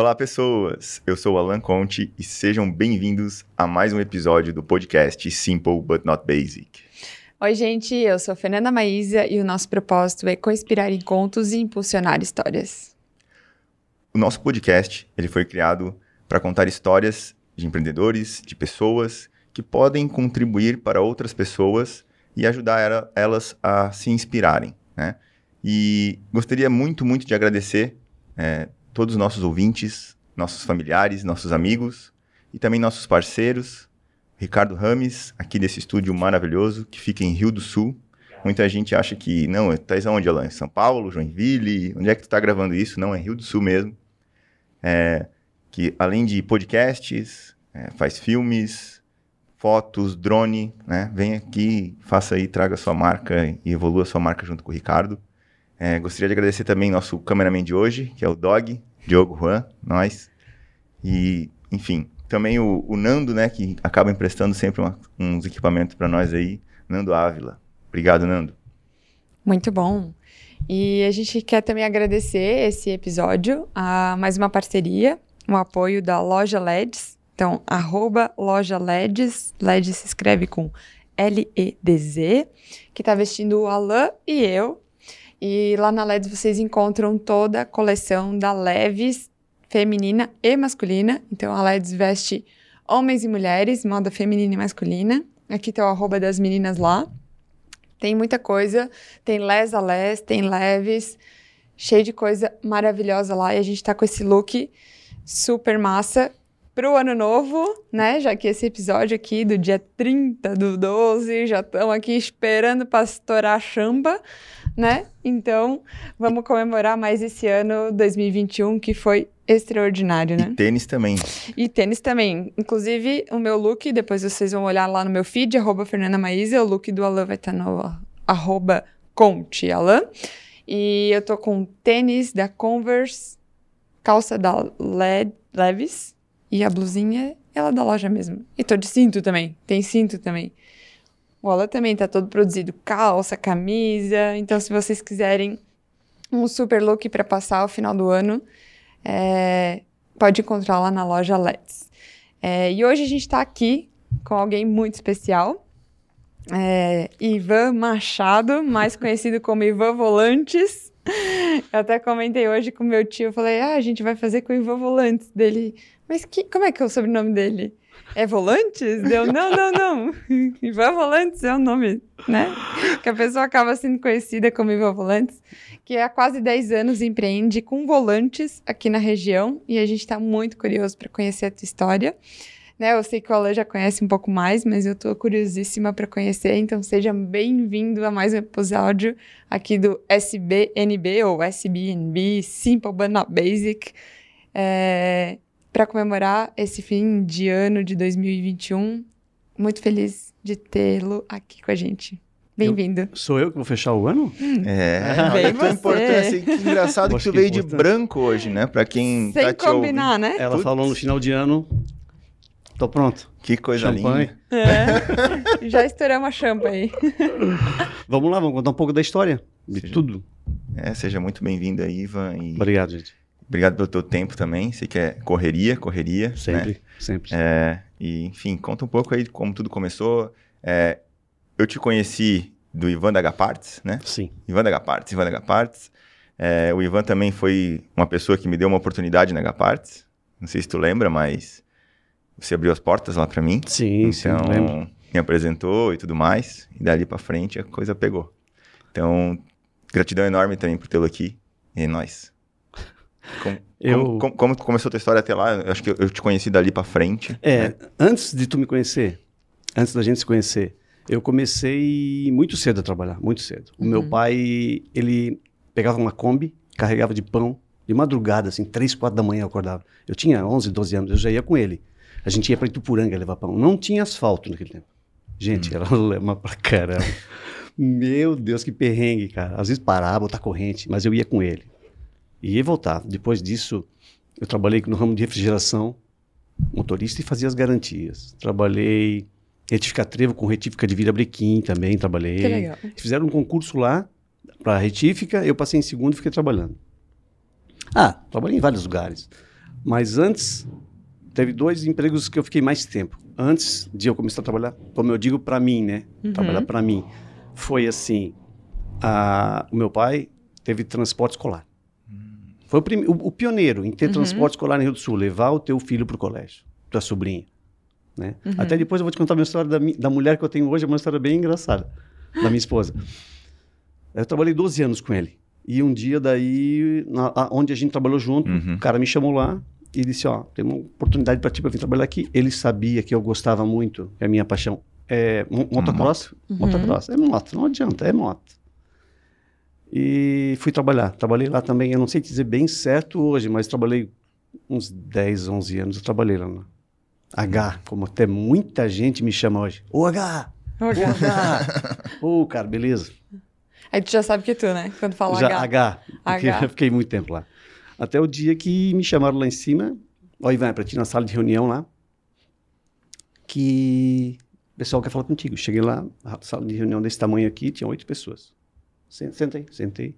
Olá, pessoas! Eu sou o Alan Conte e sejam bem-vindos a mais um episódio do podcast Simple But Not Basic. Oi, gente, eu sou Fernanda Maísa e o nosso propósito é co-inspirar em contos e impulsionar histórias. O nosso podcast ele foi criado para contar histórias de empreendedores, de pessoas que podem contribuir para outras pessoas e ajudar elas a se inspirarem, né? E gostaria muito, muito de agradecer é, todos os nossos ouvintes, nossos familiares, nossos amigos e também nossos parceiros. Ricardo Rames, aqui desse estúdio maravilhoso que fica em Rio do Sul. Muita gente acha que, não, tá onde, Alan? São Paulo, Joinville? Onde é que tu está gravando isso? Não, é Rio do Sul mesmo. É, que além de podcasts, é, faz filmes, fotos, drone, né? Vem aqui, faça aí, traga sua marca e evolua sua marca junto com o Ricardo. É, gostaria de agradecer também nosso cameraman de hoje, que é o Dog, Diogo Juan, nós. E, enfim, também o, o Nando, né, que acaba emprestando sempre uma, uns equipamentos para nós aí, Nando Ávila. Obrigado, Nando. Muito bom. E a gente quer também agradecer esse episódio a mais uma parceria, um apoio da Loja LEDs. Então, arroba Loja LEDs, LEDs se escreve com L-E-D-Z, que está vestindo o Alain e eu e lá na LEDs vocês encontram toda a coleção da Leves feminina e masculina. Então a LEDs veste homens e mulheres, moda feminina e masculina. Aqui tá o arroba das meninas lá. Tem muita coisa, tem les a les, tem leves, cheio de coisa maravilhosa lá. E a gente tá com esse look super massa pro ano novo, né? Já que esse episódio aqui do dia 30 do 12, já estamos aqui esperando para estourar a chamba né? Então, vamos comemorar mais esse ano 2021 que foi extraordinário, né? E tênis também. E tênis também. Inclusive, o meu look, depois vocês vão olhar lá no meu feed, arroba Fernanda Maísa, o look do Alan vai estar tá no arroba Conte Alan. E eu tô com tênis da Converse, calça da LED, Levis e a blusinha, ela é da loja mesmo. E tô de cinto também, tem cinto também. O Ola também tá todo produzido, calça, camisa. Então, se vocês quiserem um super look para passar o final do ano, é, pode encontrar lá na loja Let's. É, e hoje a gente está aqui com alguém muito especial. É, Ivan Machado, mais conhecido como Ivan Volantes. Eu até comentei hoje com meu tio, falei, ah, a gente vai fazer com o Ivan Volantes dele. Mas que, como é que é o sobrenome dele? É Volantes? Deu, não, não, não. Ivan Volantes é o nome, né? Que a pessoa acaba sendo conhecida como Ivan Volantes, que há quase 10 anos empreende com volantes aqui na região e a gente está muito curioso para conhecer a tua história. Né, eu sei que o Alan já conhece um pouco mais, mas eu estou curiosíssima para conhecer, então seja bem-vindo a mais um episódio aqui do SBNB ou SBNB, Simple But Not Basic. É, para comemorar esse fim de ano de 2021. Muito feliz de tê-lo aqui com a gente. Bem-vindo. Sou eu que vou fechar o ano? Hum. É, olha que importância. Que engraçado que tu veio de branco hoje, né? Para quem Sem tá te combinar, ouvindo. né? Ela Putz. falou no final de ano, tô pronto. Que coisa Champanhe. linda. É. Já estouramos a champa aí. vamos lá, vamos contar um pouco da história, de seja, tudo. É, seja muito bem-vindo aí, Ivan. E... Obrigado, gente. Obrigado pelo teu tempo também. Sei que é correria, correria. Sempre, né? sempre. É, e, enfim, conta um pouco aí como tudo começou. É, eu te conheci do Ivan da Gapartes, né? Sim. Ivan da Gapartes, Ivan da Gapartes. É, o Ivan também foi uma pessoa que me deu uma oportunidade na Gapartes. Não sei se tu lembra, mas você abriu as portas lá para mim. Sim, então, sim, lembro. me apresentou e tudo mais. E dali para frente a coisa pegou. Então, gratidão enorme também por tê-lo aqui. E é nóis. Como, eu... como, como, como, começou a tua história até lá? Eu acho que eu te conheci dali para frente. É, né? antes de tu me conhecer, antes da gente se conhecer, eu comecei muito cedo a trabalhar, muito cedo. O uhum. meu pai, ele pegava uma Kombi, carregava de pão, de madrugada, assim, três, quatro da manhã eu acordava. Eu tinha 11, 12 anos, eu já ia com ele. A gente ia para Itupuranga levar pão. Não tinha asfalto naquele tempo. Gente, uhum. era lama pra caramba. Meu Deus, que perrengue, cara. Às vezes parava, botar corrente, mas eu ia com ele. E ia voltar. Depois disso, eu trabalhei no ramo de refrigeração, motorista e fazia as garantias. Trabalhei retificar trevo com retífica de vira brequim também, trabalhei. Que legal. Fizeram um concurso lá para retífica, eu passei em segundo e fiquei trabalhando. Ah, trabalhei em vários lugares. Mas antes, teve dois empregos que eu fiquei mais tempo. Antes de eu começar a trabalhar, como eu digo para mim, né? Uhum. Trabalhar para mim. Foi assim, a, o meu pai teve transporte escolar. Foi o, prim, o, o, pioneiro em ter Uhum. transporte escolar no Rio do Sul, levar o teu filho para o colégio, tua sobrinha. Né? Uhum. Até depois eu vou te contar uma história da, da mulher que eu tenho hoje, é uma história bem engraçada, da minha esposa. Eu trabalhei 12 anos com ele. E um dia daí, na- a- onde a gente trabalhou junto, Uhum. o cara me chamou lá e disse, ó, tem uma oportunidade para ti para vir trabalhar aqui. Ele sabia que eu gostava muito, que a minha paixão é mo- motocross. Uhum. Motocross, é moto, não adianta, é moto. E fui trabalhar. Trabalhei lá também, eu não sei dizer bem certo hoje, mas trabalhei uns 10, 11 anos, eu trabalhei lá na H, como até muita gente me chama hoje. Ô H! Ô H! Ô, cara, beleza. Aí tu já sabe que é tu, né? Quando fala Já, H. H. Eu fiquei muito tempo lá. Até o dia que me chamaram lá em cima. Ó, Ivan, é pra ti na sala de reunião lá. Que o pessoal quer falar contigo. Cheguei lá, a sala de reunião desse tamanho aqui, tinha oito pessoas. Sen- Sentei, sentei.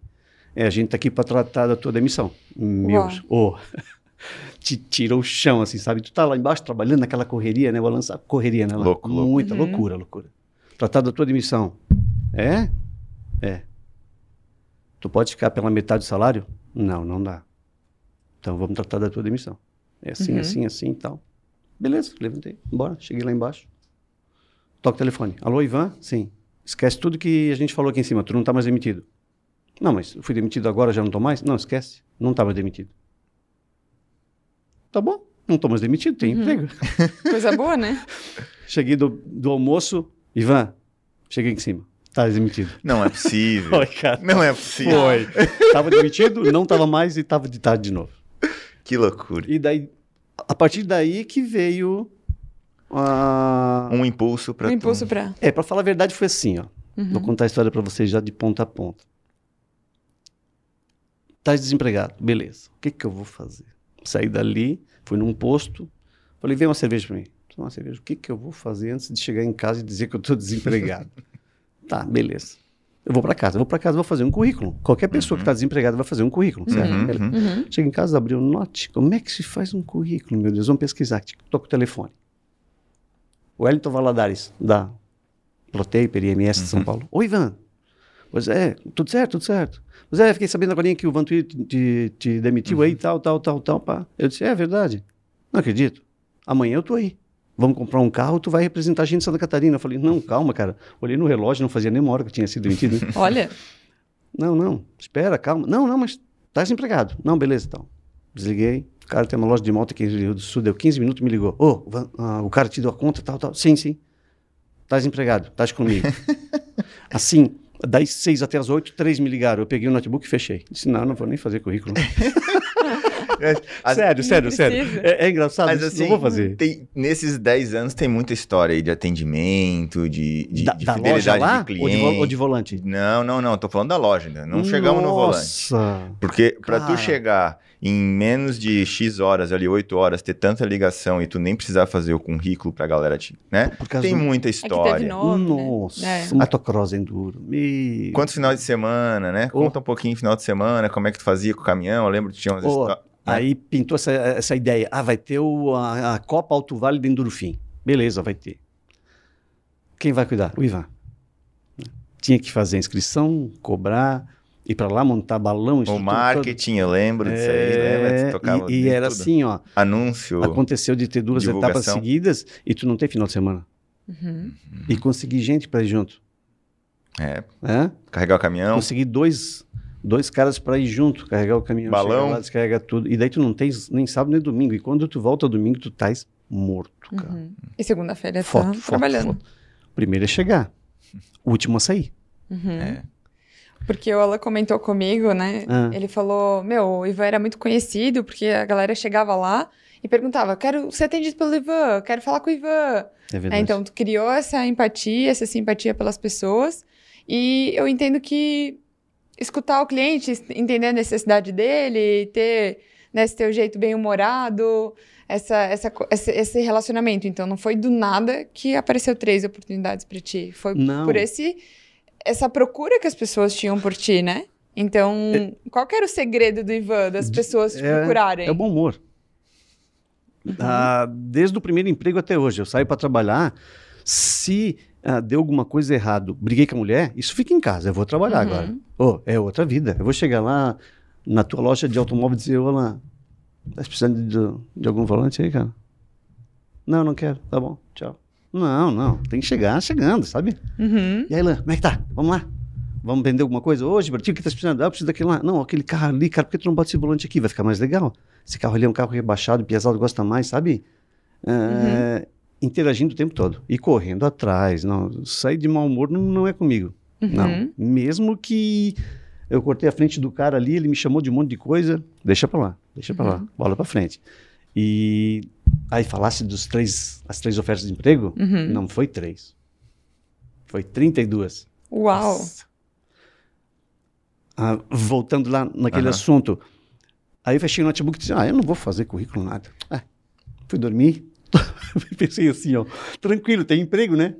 É, a gente tá aqui para tratar da tua demissão. Meu, ô, te tirou o chão, assim, sabe? Tu tá lá embaixo trabalhando naquela correria, né? Balança, correria, né? lá. Louco, louco. Muita Uhum. loucura, loucura. Tratar da tua demissão. É? É. Tu pode ficar pela metade do salário? Não, não dá. Então vamos tratar da tua demissão. É assim, Uhum. assim, assim e tal. Beleza, levantei, bora, cheguei lá embaixo. Toca o telefone. Alô, Ivan? Sim. Esquece tudo que a gente falou aqui em cima, tu não tá mais demitido. Não, mas eu fui demitido agora, já não tô mais? Não, esquece, não tá mais demitido. Tá bom, não tô mais demitido, tem Uhum. emprego. Coisa boa, né? Cheguei do, do almoço, Ivan, cheguei aqui em cima, tá demitido. Não é possível. Oi, cara. Não é possível. Foi. tava demitido, não tava mais e tava de tarde de novo. Que loucura. E daí, a partir daí que veio a... Um impulso para Um impulso pra. É, pra falar a verdade foi assim, ó. Uhum. Vou contar a história pra vocês já de ponta a ponta. Tá desempregado, beleza. O que que eu vou fazer? Saí dali, fui num posto, falei, vem uma cerveja pra mim. Toma Uma cerveja. O que que eu vou fazer antes de chegar em casa e dizer que eu tô desempregado? tá, beleza. Eu vou pra casa, eu vou pra casa, vou fazer um currículo. Qualquer pessoa que tá desempregada vai fazer um currículo, certo? Uhum, Beleza. uhum. Uhum. Chega em casa, abriu o note. Como é que se faz um currículo, meu Deus? Vamos pesquisar. Toca o telefone. O Wellington Valadares, da Protaper IMS de São Paulo. Oi, Ivan. Pois é, tudo certo, tudo certo. Pois é, fiquei sabendo agora que o Vantuí te, te, te demitiu aí, tal, tal, tal, tal, pá. Eu disse, é verdade. Não acredito. Amanhã eu tô aí. Vamos comprar um carro, tu vai representar a gente em Santa Catarina. Eu falei, não, calma, cara. Olhei no relógio, não fazia nem uma hora que eu tinha sido demitido. né? Olha. Não, não, espera, calma. Não, não, mas tá desempregado. Não, beleza, então. Desliguei. O cara tem uma loja de moto aqui no Rio do Sul, deu 15 minutos, me ligou. Ô, ah, o cara te deu a conta, tal, tal. Sim, sim. Tá desempregado, tá comigo. assim, das seis até as oito, três me ligaram. Eu peguei o notebook e fechei. Disse, não, não vou nem fazer currículo. As- sério, sério, sério. É, é engraçado, Mas assim, não vou fazer. tem- nesses 10 anos tem muita história aí de atendimento, de, de, da de da fidelidade loja lá? de ou, de cliente. ou de volante? Não, não, não. Tô falando da loja ainda. Não chegamos no volante. Nossa. Porque pra Cara. tu chegar em menos de X horas, ali 8 horas, ter tanta ligação e tu nem precisar fazer o currículo pra galera te, né? Tem do- muita É que teve história. nome. Nossa, Né? É. motocross enduro. Meu. Quantos finais de semana, né? Oh. Conta um pouquinho final de semana, como é que tu fazia com o caminhão. Eu lembro que tinha umas Oh, histó- Aí pintou essa, essa ideia. Ah, vai ter o, a, a Copa Alto Vale de Endurofim. Beleza, vai ter. Quem vai cuidar? O Ivan. Tinha que fazer a inscrição, cobrar, ir para lá, montar balão. O marketing, eu lembro disso aí? É, Tu tocava e, e era tudo. assim, ó. Anúncio. Aconteceu de ter duas etapas seguidas e tu não tem final de semana. Uhum. E conseguir gente para ir junto. É, né? carregar o caminhão. Consegui dois, dois caras para ir junto, carregar o caminhão, Balão. lá, descarregar tudo. E daí tu não tens nem sábado nem domingo. E quando tu volta domingo, tu estás morto, cara. Uhum. E segunda-feira tá foto, trabalhando. foto. Primeiro é chegar, o último a sair. Uhum. É. Porque o Alan comentou comigo, né? Ah. Ele falou: Meu, o Ivan era muito conhecido, porque a galera chegava lá e perguntava: Quero ser atendido pelo Ivan, quero falar com o Ivan. É É, verdade. então, tu criou essa empatia, essa simpatia pelas pessoas. E eu entendo que escutar o cliente, entender a necessidade dele, ter né, esse teu jeito bem humorado, essa, essa, esse relacionamento. Então, não foi do nada que apareceu três oportunidades para ti. Foi Não. por esse essa procura que as pessoas tinham por ti, né? Então, qual que era o segredo do Ivan, das pessoas te é- procurarem? É o bom humor. Ah, desde o primeiro emprego até hoje. Eu saio para trabalhar. Se ah, deu alguma coisa errado, briguei com a mulher, isso fica em casa. Eu vou trabalhar Uhum. agora. Oh, é outra vida. Eu vou chegar lá na tua loja de automóvel e dizer: Olá, tá precisando de, de algum volante aí, cara? Não, não quero. Tá bom, tchau. Não, não. Tem que chegar chegando, sabe? Uhum. E aí, Lan, como é que tá? Vamos lá? Vamos vender alguma coisa hoje? Bratil, o que tá precisando? Ah, eu preciso daquele lá. Não, aquele carro ali, cara, por que tu não bota esse volante aqui? Vai ficar mais legal. Esse carro ali é um carro rebaixado, pesado, gosta mais, sabe? É, Interagindo o tempo todo. E correndo atrás. Não, sair de mau humor não, não é comigo. Não. Uhum. Mesmo que eu cortei a frente do cara ali, ele me chamou de um monte de coisa, deixa pra lá, deixa pra lá, bola pra frente. E aí falasse dos três, as três ofertas de emprego? Uhum. Não foi três. Foi 32. Uau. Ah, voltando lá naquele Aham. assunto. Aí eu fechei o notebook e disse, ah, eu não vou fazer currículo nada. Ah, fui dormir. Pensei assim, ó, tranquilo, tem emprego, né?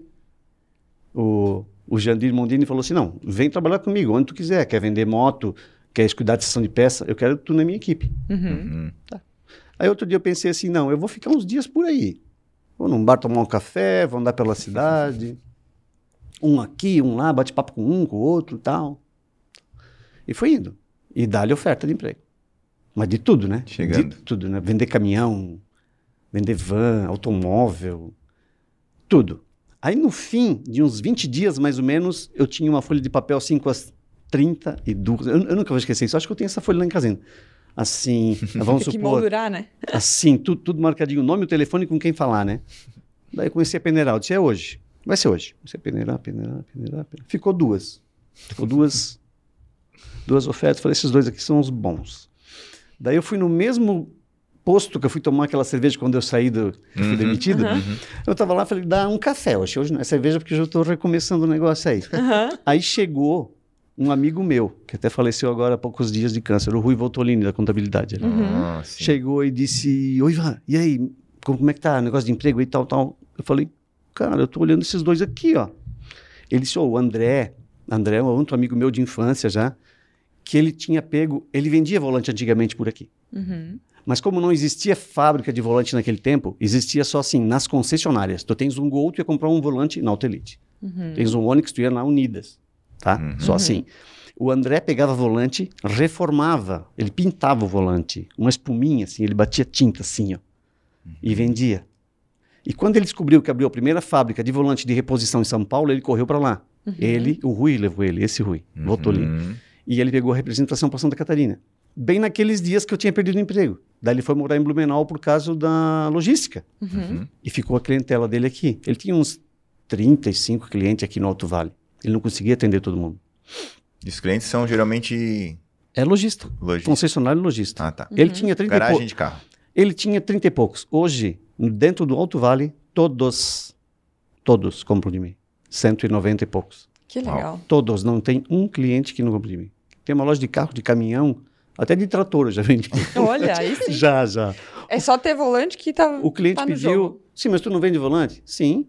O, o Jandir Mondini falou assim, não, vem trabalhar comigo, onde tu quiser. Quer vender moto, quer cuidar de sessão de peça, eu quero tu na minha equipe. Uhum. Uhum. Aí outro dia eu pensei assim, não, eu vou ficar uns dias por aí. Vou num bar tomar um café, vou andar pela cidade. Um aqui, um lá, bate papo com um, com o outro e tal. E foi indo. E dá-lhe oferta de emprego. Mas de tudo, né? Chegando. De tudo, né? Vender caminhão, vender van, automóvel, tudo. Aí no fim de uns 20 dias, mais ou menos, eu tinha uma folha de papel assim com as 32. Eu, eu nunca vou esquecer isso. Acho que eu tenho essa folha lá em casa ainda. Assim, vamos Tem que supor. moldurar, né? Assim, tudo, tudo marcadinho, o nome, o telefone com quem falar, né? Daí eu comecei a peneirar, eu disse, é hoje. Vai ser hoje. Comecei a peneirar, peneirar, peneirar, peneirar. Ficou duas. Ficou duas, duas ofertas. Falei, esses dois aqui são os bons. Daí eu fui no mesmo posto que eu fui tomar aquela cerveja quando eu saí do... que eu fui Uhum. demitido. Eu tava lá, falei, dá um café hoje. Hoje não é cerveja porque eu já tô recomeçando o negócio aí. Aham. Aí chegou um amigo meu, que até faleceu agora há poucos dias de câncer, o Rui Voltolini, da contabilidade. Ele Ah, sim. chegou e disse: Oi, Ivan, e aí? Como, como é que tá? Negócio de emprego e tal, tal. Eu falei: Cara, eu tô olhando esses dois aqui, ó. Ele disse: Ô, o André, André é um outro amigo meu de infância já, que ele tinha pego. Ele vendia volante antigamente por aqui. Uhum. Mas como não existia fábrica de volante naquele tempo, existia só assim, nas concessionárias. Tu tens um Gol, tu ia comprar um volante na Autelite. Uhum. Tens um Onix, tu ia na Unidas, tá? Uhum. Só assim. O André pegava volante, reformava, ele pintava o volante, uma espuminha assim, ele batia tinta assim, ó, e vendia. E quando ele descobriu que abriu a primeira fábrica de volante de reposição em São Paulo, ele correu para lá. Ele, o Rui levou ele, esse Rui, Voltolini. Uhum. E ele pegou a representação para Santa Catarina. Bem naqueles dias que eu tinha perdido o emprego. Daí ele foi morar em Blumenau por causa da logística. Uhum. E ficou a clientela dele aqui. Ele tinha uns 35 clientes aqui no Alto Vale. Ele não conseguia atender todo mundo. E os clientes são geralmente É lojista. Concessionário lojista. Ah, tá. Ele tinha 30 e Garagem de carro. Ele tinha 30 e poucos. Hoje, dentro do Alto Vale, todos, todos compram de mim. 190 e poucos. Que legal. Todos. Não tem um cliente que não compra de mim. Tem uma loja de carro, de caminhão, até de trator eu já vendi. Olha, aí sim. já, já. É só ter volante que tá, O cliente tá no pediu, jogo. sim, mas tu não vende volante? Sim.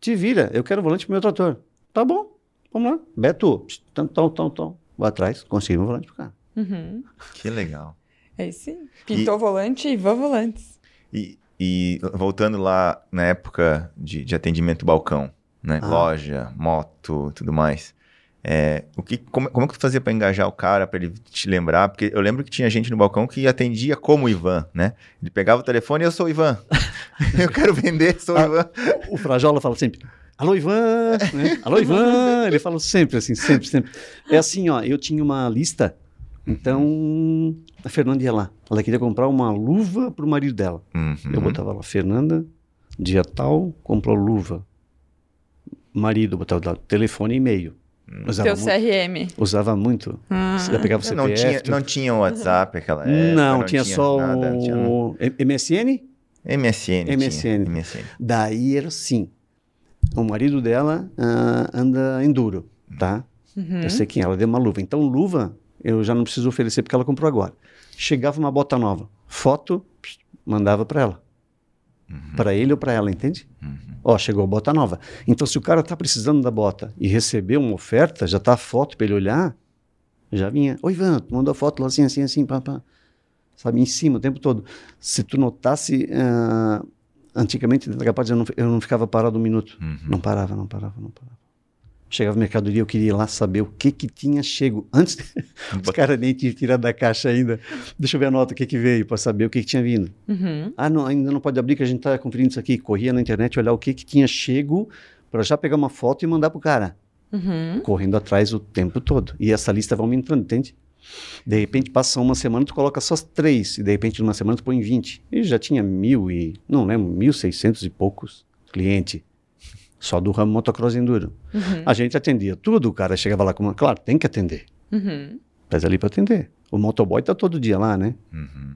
Te vira, eu quero volante pro meu trator. Tá bom, vamos lá. Beto, tão, tão, tão, tão. Vou atrás, conseguimos um volante pro cara. Uhum. Que legal. Aí sim. Pintou volante e vã volantes. E, e voltando lá na época de, de atendimento balcão, né? Ah. Loja, moto, tudo mais. É, o que, como, como que tu fazia pra engajar o cara, pra ele te lembrar? Porque eu lembro que tinha gente no balcão que atendia como Ivan, né? Ele pegava o telefone e eu sou o Ivan. eu quero vender, sou o Ah. Ivan. O Frajola fala sempre, alô Ivan, né? alô Ivan, ele fala sempre assim, sempre, sempre. É assim, ó, eu tinha uma lista, então a Fernanda ia lá, ela queria comprar uma luva pro marido dela. Uhum. Eu botava lá, Fernanda, dia tal, comprou luva. Marido, botava lá, telefone e e-mail. Usava, Teu mu- CRM. usava muito. Ah. Você pegava o É, não, CPF. tinha, não tinha WhatsApp aquela época. não, tinha, só nada, não tinha o MSN. MSN. tinha, MSN. MSN. Daí era assim. O marido dela ah, anda enduro, tá? Uhum. Eu sei quem é, ela deu uma luva. Então, luva, eu já não preciso oferecer porque ela comprou agora. Chegava uma bota nova, foto, pss, mandava para ela. Para ele ou para ela, entende? Ó, chegou a bota nova. Então, se o cara tá precisando da bota e recebeu uma oferta, já tá a foto para ele olhar, já vinha. Oi, Ivan, tu mandou a foto lá assim, assim, assim, pá, pá. sabe? Em cima o tempo todo. Se tu notasse, uh, antigamente, capaz, eu não, eu não ficava parado um minuto. Uhum. Não parava, não parava, não parava. Chegava mercadoria, eu queria ir lá saber o que que tinha chego. Antes, os caras nem tinham tirado da caixa ainda. Deixa eu ver a nota, o que que veio, para saber o que que tinha vindo. Uhum. Ah, não, ainda não pode abrir, que a gente está conferindo isso aqui. Corria na internet, olhar o que que tinha chego, para já pegar uma foto e mandar pro cara. Uhum. Correndo atrás o tempo todo. E essa lista vai aumentando, entende? De repente, passa uma semana, tu coloca só três. E de repente, numa semana, tu põe 20. E já tinha mil e... Não lembro, mil seiscentos e poucos clientes. Só do ramo motocross enduro. Uhum. A gente atendia tudo, o cara chegava lá com uma... Claro, tem que atender. Uhum. Mas ali para atender. O motoboy tá todo dia lá, né? Uhum.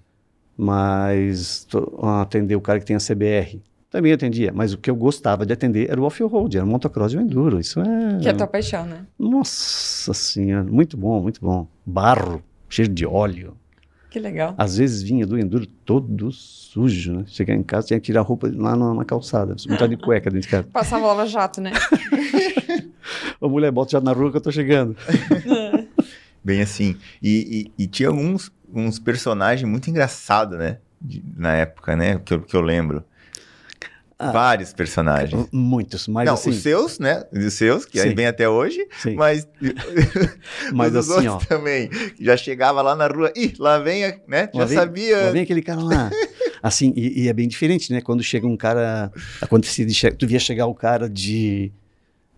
Mas to- atender o cara que tem a CBR. Também atendia, mas o que eu gostava de atender era o off-road, era o motocross e o enduro. Isso é. Que é a tua paixão, né? Nossa senhora, muito bom, muito bom. Barro, cheiro de óleo. Que legal. Às vezes vinha do enduro todo sujo, né? Chegar em casa, tinha que tirar a roupa lá na, na calçada, montar de cueca dentro de casa. Passava lava jato, né? Ô mulher, bota já na rua que eu tô chegando. Bem assim. E, e- e tinha alguns uns personagens muito engraçados, né? De- na época, né? Que eu, que eu lembro. Ah. Vários personagens. Muitos, mas Não, assim. os seus, né? Os seus, que aí Sim. vem até hoje, sim. mas, Mas os assim, outros também. Já chegava lá na rua, ih, lá vem, a- né? Já Lá vem- sabia. Lá vem aquele cara lá. Assim, e, e é bem diferente, né? Quando chega um cara. Acontecia de che- tu via chegar o cara de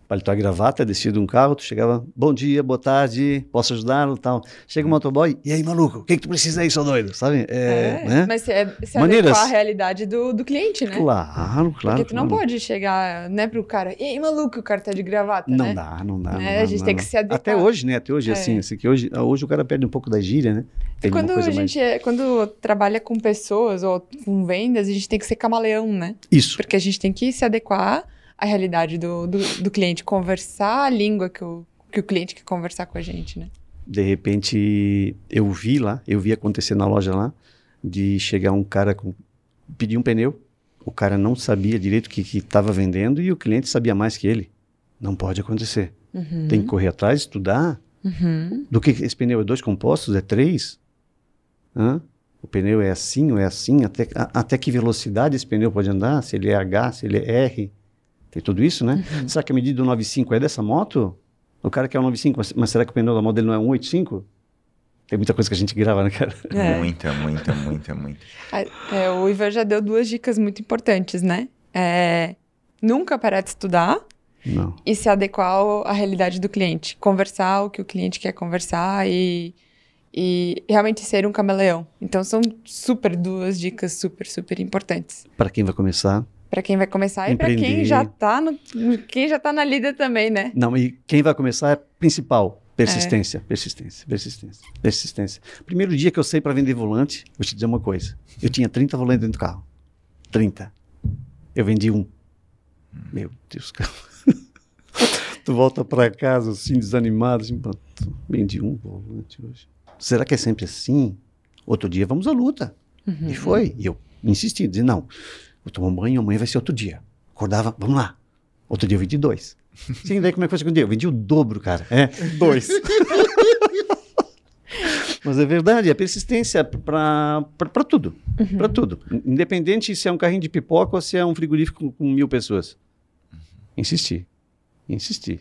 paletó e gravata, descia de um carro, tu chegava, bom dia, boa tarde, posso ajudá-lo tal. Chega o motoboy, e aí, maluco, o que, que tu precisa aí, seu doido? Sabe? É, né? Mas se, é, se Maneiras. adequar à realidade do, do cliente, né? Claro, claro. Porque tu não claro. pode chegar, né, pro cara, e aí, maluco, o cara tá de gravata, Não né? dá, não dá. Né? não A dá, gente não tem dá. que se adequar. Até hoje, né? Até hoje, É. assim, assim, que hoje, hoje o cara perde um pouco da gíria, né? Tem quando coisa a mais- gente é- quando trabalha com pessoas ou com vendas, a gente tem que ser camaleão, né? Isso. Porque a gente tem que se adequar à realidade do, do, do cliente, conversar a língua que o, que o cliente quer conversar com a gente, né? De repente, eu vi lá, eu vi acontecer na loja lá, de chegar um cara com. pedir um pneu, o cara não sabia direito o que estava vendendo e o cliente sabia mais que ele. Não pode acontecer. Uhum. Tem que correr atrás, estudar. Uhum. Do que que esse pneu é dois compostos? É três? Hã? O pneu é assim ou é assim? Até, a- até que velocidade esse pneu pode andar? Se ele é H, se ele é R? Tem tudo isso, né? Uhum. Será que a medida do 95 é dessa moto? O cara quer um 95, mas, mas será que o pneu da moto dele não é um 85? Tem muita coisa que a gente grava, né, cara? É. Muita, muita, muita, muita. A- é, o Ivan já deu duas dicas muito importantes, né? É, nunca parar de estudar Não. e se adequar à realidade do cliente. Conversar o que o cliente quer conversar e, e realmente ser um camaleão. Então, são super duas dicas super, super importantes. Para quem vai começar. Para quem vai começar e para quem já tá no, quem já tá na lida também, né? Não, e quem vai começar é principal. Persistência, persistência, persistência, persistência. Primeiro dia que eu saí para vender volante, vou te dizer uma coisa. Eu tinha 30 volantes dentro do carro. 30. Eu vendi um. Meu Deus, cara. tu volta para casa assim, desanimado, assim, pronto. Vendi um volante hoje. Será que é sempre assim? Outro dia vamos à luta. Uhum. E foi. E eu insisti, dizia, não, vou tomar um banho, amanhã vai ser outro dia. Acordava, vamos lá. Outro dia eu vendi dois. Sim, daí como é que foi o segundo dia? Eu vendi o dobro, cara. É, dois. Mas é verdade, é persistência para tudo. Uhum. Para tudo. Independente se é um carrinho de pipoca ou se é um frigorífico com, com mil pessoas. Insistir. Insistir.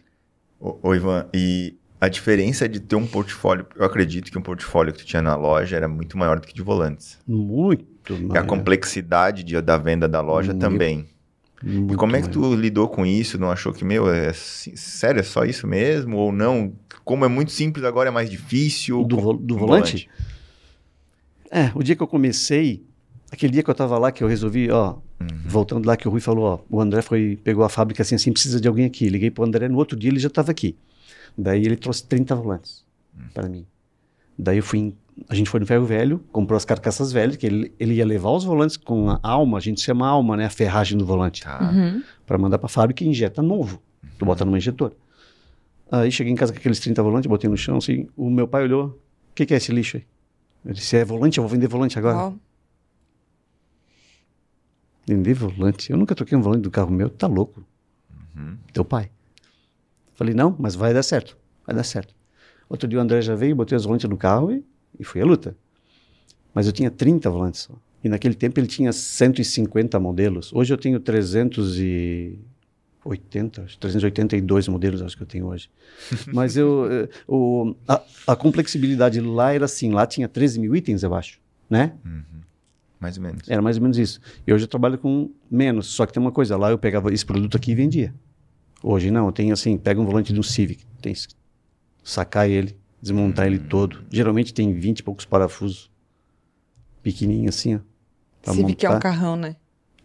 Ô, ô, Ivan, e a diferença de ter um portfólio, eu acredito que um portfólio que tu tinha na loja era muito maior do que de volantes. Muito E a maior. complexidade de- da venda da loja Muito também. E Muito como é que maior. tu lidou com isso? Não achou que, meu, é sério, é só isso mesmo? Ou não? Como é muito simples, agora é mais difícil? Do vo- do com volante? É, o dia que eu comecei, aquele dia que eu tava lá, que eu resolvi, ó, Uhum. voltando lá que o Rui falou, ó, o André foi, pegou a fábrica assim, assim, precisa de alguém aqui. Liguei pro André, no outro dia ele já estava aqui. Daí ele trouxe 30 volantes para mim. Daí eu fui, em- a gente foi no ferro velho, comprou as carcaças velhas, que ele, ele ia levar os volantes com a alma, a gente chama alma, né, a ferragem do volante, Tá. Uhum. para mandar para a fábrica e injeta novo. Tu bota numa injetora. Aí cheguei em casa com aqueles 30 volantes, botei no chão, assim, o meu pai olhou, o que, que é esse lixo aí? Eu disse, é volante, eu vou vender volante agora. Uau. Vender volante? Eu nunca troquei um volante do carro meu, tá louco. Uhum. Teu pai. Falei, não, mas vai dar certo, vai dar certo. Outro dia o André já veio, botei as volantes no carro e, e fui à luta. Mas eu tinha 30 volantes só. E naquele tempo ele tinha 150 modelos. Hoje eu tenho 380, acho, 382 modelos, acho que eu tenho hoje. Mas eu, eh, o, a, a complexibilidade lá era assim, lá tinha 13 mil itens, eu acho, né? Mais ou menos. Era mais ou menos isso. E hoje eu trabalho com menos. Só que tem uma coisa, lá eu pegava esse produto aqui e vendia. Hoje não, eu tenho assim, pega um volante de um Civic, tem que sacar ele, desmontar ele todo. Geralmente tem 20 e poucos parafusos. Pequenininho assim, ó. pra Civic é um montar. carrão, né?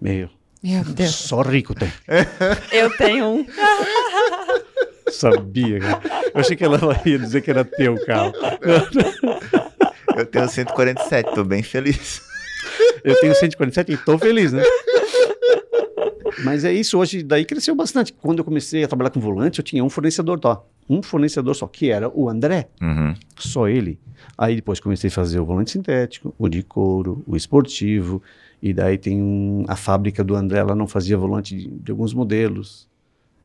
Meu, Meu Deus. só rico tem. Eu tenho um. Sabia, cara. Eu achei que ela ia dizer que era teu carro. Eu tenho 147, tô bem feliz. Eu tenho 147 e tô feliz, né? Mas é isso, hoje daí cresceu bastante. Quando eu comecei a trabalhar com volante, eu tinha um fornecedor só. Um fornecedor só, que era o André. Uhum. Só ele. Aí depois comecei a fazer o volante sintético, o de couro, o esportivo. E daí tem um- a fábrica do André, ela não fazia volante de, de alguns modelos.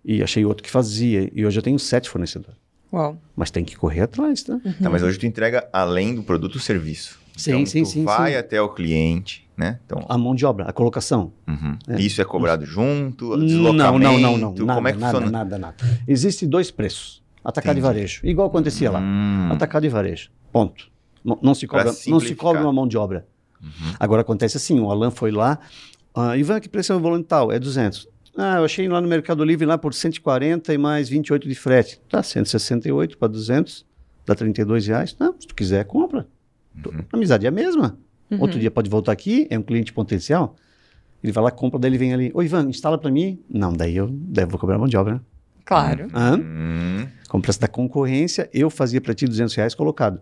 E achei outro que fazia. E hoje eu tenho sete fornecedores. Uau. Mas tem que correr atrás, tá? Tá, mas hoje tu entrega além do produto o serviço. Sim, então, sim, tu sim, vai sim. até o cliente, né? Então, A mão de obra, a colocação. uhum. É. isso é cobrado junto, Não, deslocamento, não, não, não. Nada, como é que nada, funciona? nada, nada. Existem dois preços. Atacado Entendi. e varejo. Igual acontecia lá. Hum, Atacado e varejo. Ponto. Não, não se cobra, não se cobra uma mão de obra. Agora acontece assim, o Alan foi lá, ah, Ivan, que preço é o volante tal? É 200. Ah, eu achei lá no Mercado Livre lá por 140 e mais 28 de frete. Tá, 168 para 200, dá 32 reais. Não, se tu quiser, compra. Tu- A amizade é a mesma. Outro dia pode voltar aqui, é um cliente potencial. Ele vai lá, compra, daí ele vem ali. Ô, Ivan, instala para mim. Não, daí eu, daí eu vou cobrar mão de obra, né? Claro. Hum, preço da concorrência, eu fazia para ti 200 reais colocado.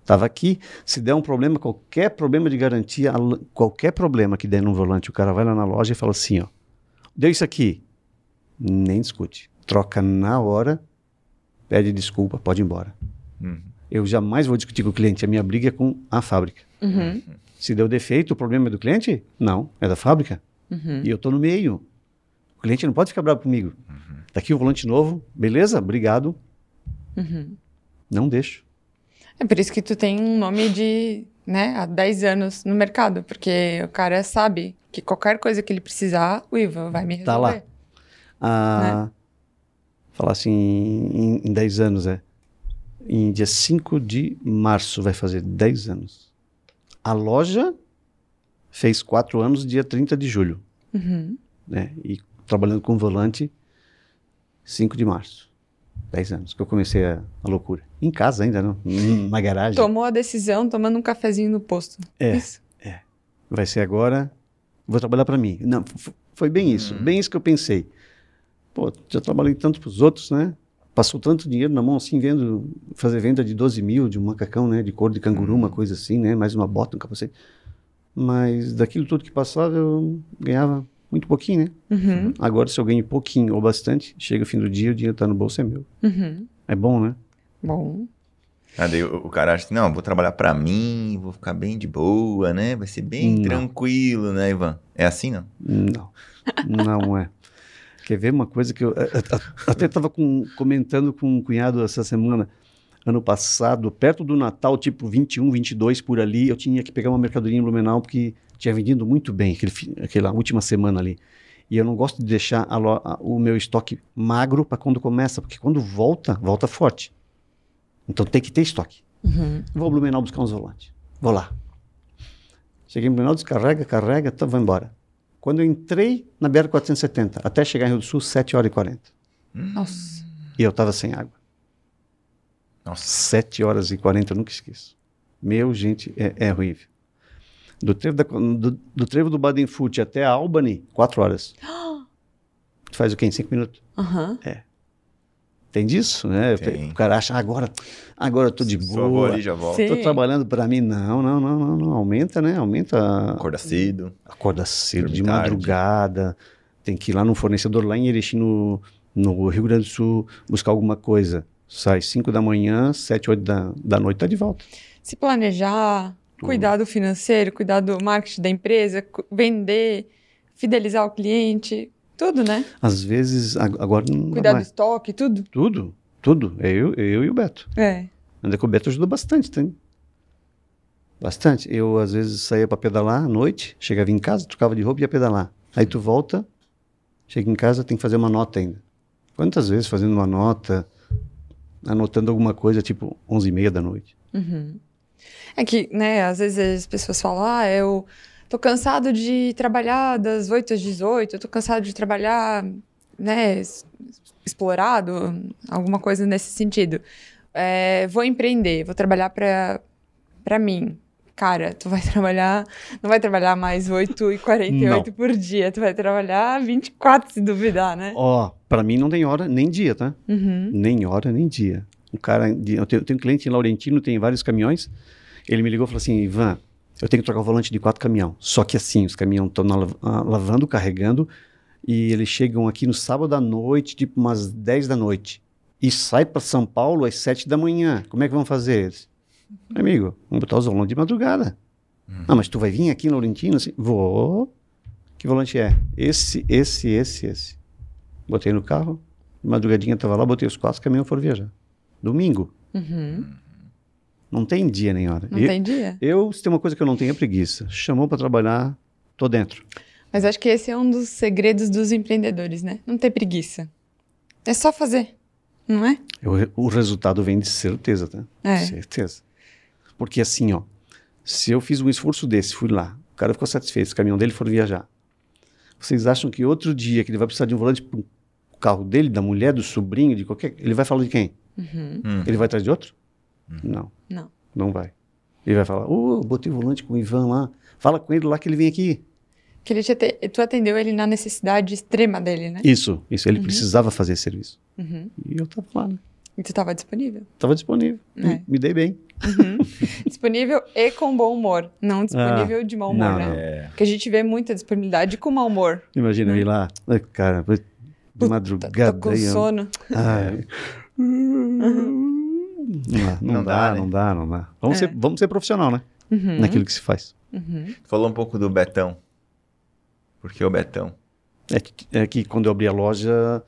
Estava aqui, se der um problema, qualquer problema de garantia, al- qualquer problema que der no volante, o cara vai lá na loja e fala assim, ó, deu isso aqui, nem discute, troca na hora, pede desculpa, pode ir embora. Uhum. Eu jamais vou discutir com o cliente, a minha briga é com a fábrica. Uhum. Se deu defeito, o problema é do cliente? Não, é da fábrica. Uhum. E eu estou no meio. O cliente não pode ficar bravo comigo. Daqui o volante novo, beleza? Obrigado. Uhum. Não deixo. É por isso que tu tem um nome de, né, há 10 anos no mercado, porque o cara sabe que qualquer coisa que ele precisar, o Ivan vai me resolver. Tá lá. Ah, Falar assim, em, em 10 anos, é. Em dia 5 de março vai fazer 10 anos. A loja fez 4 anos, dia 30 de julho. Uhum. Né? E trabalhando com volante, 5 de março. 10 anos, que eu comecei a, a loucura. Em casa ainda, não? Na garagem. Tomou a decisão tomando um cafezinho no posto. É. Isso. vai ser agora, vou trabalhar para mim. Não, foi bem isso, bem isso que eu pensei. Pô, já trabalhei tanto para os outros, né? Passou tanto dinheiro na mão assim, vendo, fazer venda de 12 mil de um macacão, né? De cor de canguru, uma coisa assim, né? Mais uma bota, um capacete. Mas daquilo tudo que passava, eu ganhava muito pouquinho, né? Uhum. Agora, se eu ganho pouquinho ou bastante, chega o fim do dia, o dinheiro tá no bolso, é meu. Uhum. É bom, né? Bom. Ah, daí o, o cara acha que, não, vou trabalhar pra mim, vou ficar bem de boa, né? Vai ser bem Não. tranquilo, né, Ivan? É assim, não? Não, não é. Quer ver uma coisa que eu a- a- até estava comentando com um cunhado essa semana. Ano passado, perto do Natal, tipo 21, 22 por ali, eu tinha que pegar uma mercadoria em Blumenau porque tinha vendido muito bem aquele, aquela última semana ali. E eu não gosto de deixar a a- o meu estoque magro para quando começa, porque quando volta, volta forte. Então tem que ter estoque. Uhum. Vou ao Blumenau buscar uns volantes. Vou lá. Cheguei em Blumenau, descarrega, carrega, então vou embora. Quando eu entrei na BR-470, até chegar em Rio do Sul, 7 horas e 40. Nossa. E eu estava sem água. Nossa. 7 horas e 40, eu nunca esqueço. Meu, gente, é, é horrível. Do trevo, da, do, do trevo do Baden-Furt até a Albany, 4 horas. Tu faz o quê? Em 5 minutos? Aham. Tem disso, né? Tem. O cara acha, "Ah, agora, agora eu tô de Só vou boa. ali, já volto. Sim. Tô trabalhando para mim. Não, não, não, não, não. Aumenta, né? Aumenta a- Acorda cedo. acorda cedo, de tarde. madrugada, tem que ir lá no fornecedor lá em Erechim, no, no Rio Grande do Sul, buscar alguma coisa. Sai 5 da manhã, 7, 8 da, da noite, tá de volta. Se planejar, cuidar do financeiro, cuidar do marketing da empresa, vender, fidelizar o cliente, tudo, né? Às vezes, ag- agora não Cuidar do estoque, tudo. Tudo, tudo. É eu, eu e o Beto. É. Ainda que o Beto ajudou bastante, tem. Bastante. Eu, às vezes, saía para pedalar à noite, chegava em casa, trocava de roupa e ia pedalar. Aí tu volta, chega em casa, tem que fazer uma nota ainda. Quantas vezes fazendo uma nota, anotando alguma coisa, tipo 11 e meia da noite. Uhum. É que, né, às vezes as pessoas falam, ah, eu tô cansado de trabalhar das 8 às 18, eu tô cansado de trabalhar, né, explorado, alguma coisa nesse sentido. É, vou empreender, vou trabalhar pra, pra mim. Cara, tu vai trabalhar, não vai trabalhar mais 8 e 48 por dia, tu vai trabalhar 24 se duvidar, né? Ó, pra mim não tem hora nem dia, tá? Uhum. Nem hora, nem dia. Um cara, eu tenho, eu tenho um cliente em Laurentino, tem vários caminhões. Ele me ligou e falou assim: Ivan, eu tenho que trocar o volante de quatro caminhão. Só que assim, os caminhões estão lavando, carregando, e eles chegam aqui no sábado à noite, tipo umas 10 da noite. E sai para São Paulo às 7 da manhã. Como é que vão fazer eles? Amigo, vamos botar os volantes de madrugada. Ah, mas tu vai vir aqui em Laurentino? Assim, Vou. Que volante é? Esse, esse, esse, esse. Botei no carro, de madrugadinha tava lá, botei os quatro, caminhões foram viajar. Domingo. Uhum. Não tem dia nem hora. Não E- tem dia. Eu, se tem uma coisa que eu não tenho, é preguiça. Chamou para trabalhar, tô dentro. Mas acho que esse é um dos segredos dos empreendedores, né? Não ter preguiça. É só fazer, não é? Eu- o resultado vem de certeza, tá? É. Certeza. Porque assim, ó, se eu fiz um esforço desse, fui lá, o cara ficou satisfeito, o caminhão dele foram viajar. Vocês acham que outro dia que ele vai precisar de um volante pro carro dele, da mulher, do sobrinho, de qualquer, ele vai falar de quem? Uhum. Hum. Ele vai atrás de outro? Não. Não. Não vai. Ele vai falar, ô, botei o volante com o Ivan lá, fala com ele lá que ele vem aqui. Que ele te tu atendeu ele na necessidade extrema dele, né? Isso, isso, ele precisava fazer esse serviço. Uhum. E eu tava lá, né? E tu estava disponível. Tava disponível. É. Me, dei bem. Uhum. disponível e com bom humor. Não disponível de mau humor, não, né? É. Porque a gente vê muita disponibilidade com mau humor. Imagina eu ir lá, ai, cara, de madrugada. Tô com sono. Ai. Não, não, Não dá, dá, né? não dá, não dá. Vamos, É. ser, vamos ser profissional, né? Uhum. Naquilo que se faz. Uhum. Falou um pouco do Betão. Por que o Betão? É que, é que quando eu abri a loja,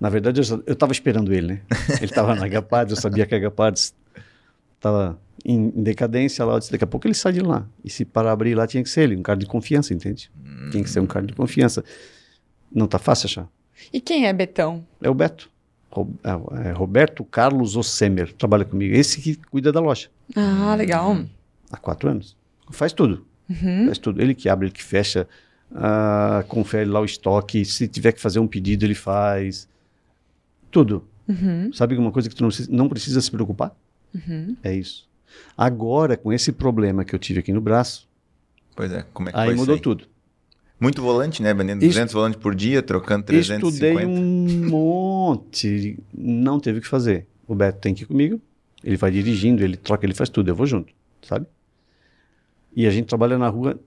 na verdade eu, só- eu tava esperando ele, né? Ele tava na Agapards, eu sabia que a Agapards tava em, em decadência lá, eu disse, daqui a pouco ele sai de lá. E se para abrir lá tinha que ser ele, um cara de confiança, entende? Tinha que ser um cara de confiança. Não tá fácil achar. E quem é Betão? É o Beto. É, é Roberto Carlos Ossemer, trabalha comigo. Esse que cuida da loja Ah, legal. há quatro anos. Faz tudo. Uhum. Faz tudo. Ele que abre, ele que fecha, ah, confere lá o estoque. Se tiver que fazer um pedido, ele faz. Tudo. Uhum. Sabe alguma coisa que tu não precisa, não precisa se preocupar? Uhum. É isso. Agora, com esse problema que eu tive aqui no braço, Pois é, como é que aí foi mudou isso aí? tudo. Muito volante, né? Vendendo Isso- 200 volantes por dia, trocando 350. Estudei um monte, não teve o que fazer. O Beto tem que ir comigo, ele vai dirigindo, ele troca, ele faz tudo, eu vou junto, sabe? E a gente trabalha na rua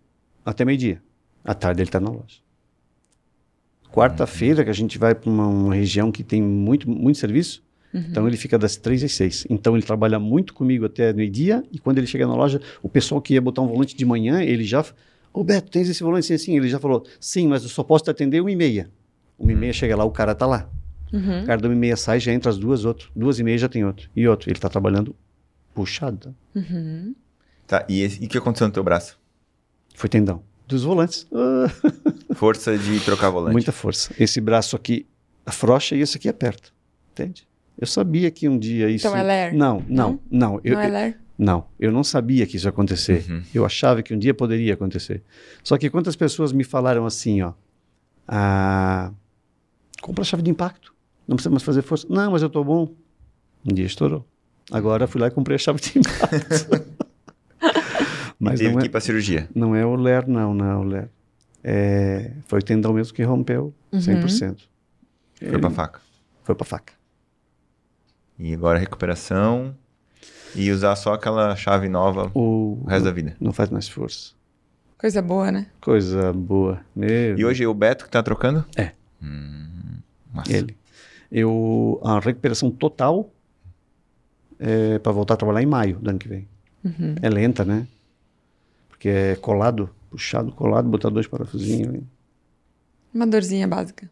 até meio-dia. À tarde ele está na loja. Quarta-feira que a gente vai para uma, uma região que tem muito, muito serviço, então ele fica das três às seis. Então ele trabalha muito comigo até meio-dia e quando ele chega na loja, o pessoal que ia botar um volante de manhã, ele já... Ô Beto, tens esse volante assim, assim? Ele já falou, sim, mas eu só posso te atender uma e meia. Uma e meia chega lá, o cara tá lá. Uhum. O cara da uma e meia sai, já entra às duas, outro. Duas e meia já tem outro. E outro. Ele tá trabalhando puxado. tá? Uhum. Tá, e o que aconteceu no teu braço? Foi tendão. Dos volantes. Força de trocar volante. muita força. Esse braço aqui afrouxa e esse aqui aperta. Entende? Eu sabia que um dia isso... Então é ler? Não, não, não. Eu, Não é ler? Não, eu não sabia que isso ia acontecer. Uhum. Eu achava que um dia poderia acontecer. Só que quantas pessoas me falaram assim, ó, ah, compra a chave de impacto, não precisa mais fazer força. Não, mas eu tô bom. Um dia estourou. Agora fui lá e comprei a chave de impacto. mas Teve não que é, ir pra cirurgia. não é o LER, não, não é o LER. É, foi o tendão mesmo que rompeu 100%. Foi pra faca. Foi pra faca. E agora recuperação. E usar só aquela chave nova O, o resto da vida. Não faz mais força. Coisa boa, né? Coisa boa. Meu E hoje é o Beto que tá trocando? É. Hum, massa. Ele. Eu, a recuperação total é para voltar a trabalhar em maio do ano que vem. Uhum. É lenta, né? Porque é colado, puxado, colado, botar dois parafusinhos. Uma dorzinha básica.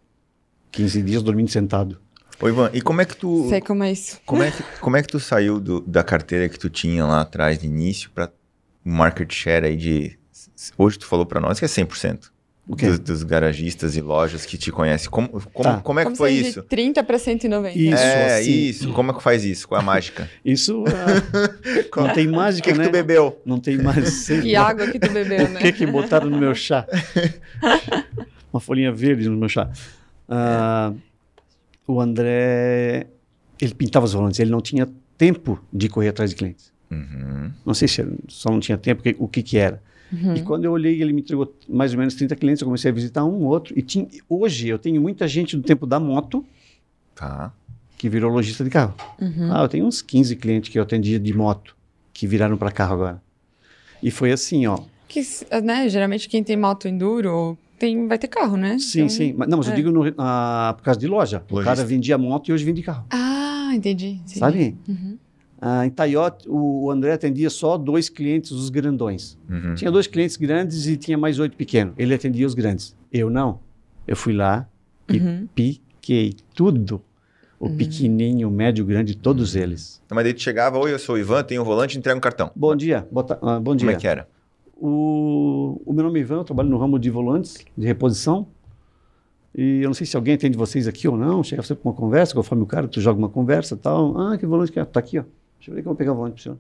15 dias dormindo sentado. Ô, Ivan, e como é que tu. Sei como é isso. Como é que, como é que tu saiu do- da carteira que tu tinha lá atrás no início pra um market share aí de. Hoje tu falou para nós que é 100%. O quê? Dos, dos garagistas e lojas que te conhecem. Como, como, Tá. como é que Como foi isso? De 30 para 190. Isso. é, assim. isso. Como é que faz isso? Qual é a mágica? Isso ah, não tem O mágica, que, que né? tu bebeu? Não tem mais. E água que tu bebeu, O né? que que botaram no meu chá? Uma folhinha verde no meu chá. Ah, o André, ele pintava os volantes, ele não tinha tempo de correr atrás de clientes. Uhum. Não sei se ele só não tinha tempo, que- o que que era. Uhum. E quando eu olhei, ele me entregou mais ou menos 30 clientes, eu comecei a visitar um, outro. E tinha, hoje eu tenho muita gente do tempo da moto Tá. que virou lojista de carro. Uhum. Ah, eu tenho uns 15 clientes que eu atendia de moto, que viraram para carro agora. E foi assim, ó. Que, né, geralmente quem tem moto enduro tem, vai ter carro, né? Sim, Então- sim. Mas, não, mas eu é. digo no, ah, por causa de loja. O Lojista. cara vendia moto e hoje vende carro. Ah, entendi. entendi. Sabe? Uhum. Ah, em Taiote, o, o André atendia só dois clientes, os grandões. Uhum. Tinha dois clientes grandes e tinha mais oito pequenos. Ele atendia os grandes. Eu não. Eu fui lá e Uhum. piquei tudo. O pequenininho, o médio, o grande, todos eles. Mas daí tu chegava, oi, eu sou o Ivan, tenho um volante, entrega um cartão. Bom dia. Bota, ah, bom Como dia. é que era? O, o meu nome é Ivan, eu trabalho no ramo de volantes, de reposição. E eu não sei se alguém atende vocês aqui ou não. Chega sempre com uma conversa, conforme o cara, tu joga uma conversa e tal. Ah, que volante que é? Tá aqui, ó. Deixa eu ver que eu vou pegar o volante pro senhor.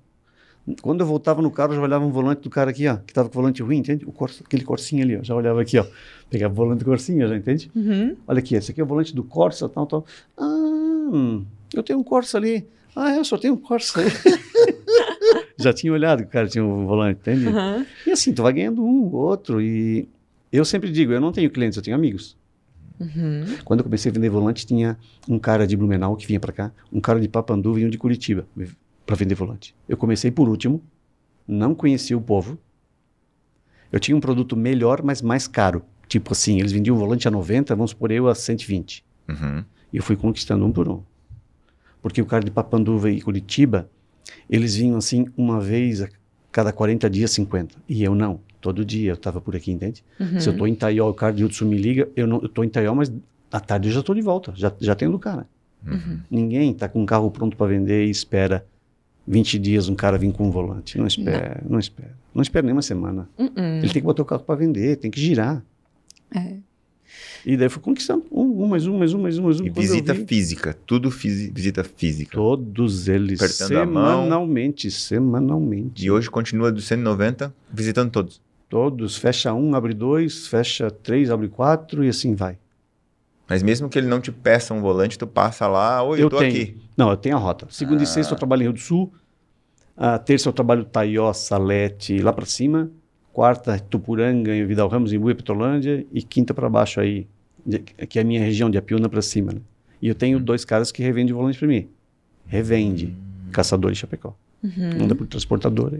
Quando eu voltava no carro, eu já olhava um volante do cara aqui, ó, que tava com o volante ruim, entende? O aquele Corsinha ali, ó. Já olhava aqui, ó. Pegava o volante do Corsinha, já entende? Uhum. Olha aqui, esse aqui é o volante do Corsa, tal, tal. Ah, hum, eu tenho um Corsa ali. Ah, eu só tenho um Corsa. já tinha olhado que o cara tinha um volante, entende? Uhum. E assim, tu vai ganhando um, outro. E eu sempre digo, eu não tenho clientes, eu tenho amigos. Uhum. Quando eu comecei a vender volante, tinha um cara de Blumenau que vinha para cá, um cara de Papanduva e um de Curitiba para vender volante. Eu comecei por último, não conhecia o povo. Eu tinha um produto melhor, mas mais caro. Tipo assim, eles vendiam o volante a 90, vamos por eu a 120. Uhum. E eu fui conquistando um por um. Porque o cara de Papanduva e Curitiba, eles vinham assim uma vez a cada 40 dias, 50. E eu não. Todo dia eu estava por aqui, entende? Uhum. Se eu estou em Taió, o cara de Utsu me liga, eu não, estou em Taió, mas à tarde eu já estou de volta, já, já tenho do cara. Uhum. Ninguém está com um carro pronto para vender e espera 20 dias um cara vir com um volante. Não espera, não, espera. Não espera nem uma semana. Uhum. Ele tem que botar o carro para vender, tem que girar. É. E daí fui conquistando um, um, mais um, mais um, mais um, mais um. E visita vi- física, tudo fisi- visita física. Todos eles, Apertando a mão. semanalmente, semanalmente. E hoje continua dos 190, visitando todos. Todos, fecha um, abre dois, fecha três, abre quatro e assim vai. Mas mesmo que ele não te peça um volante, tu passa lá, oi, eu, Eu tô tenho. aqui. Não, eu tenho a rota. Segunda Ah. e sexta eu trabalho em Rio do Sul. A terça eu trabalho Taió, Salete, lá para cima. Quarta, Tupuranga, em Vidal Ramos, em Buia, Petrolândia. E quinta para baixo aí, de- que é a minha região, de Apiúna para cima. Né? E eu tenho dois caras que revendem volante para mim. Revende. Caçador e Chapecó. Uhum. Anda por transportadora.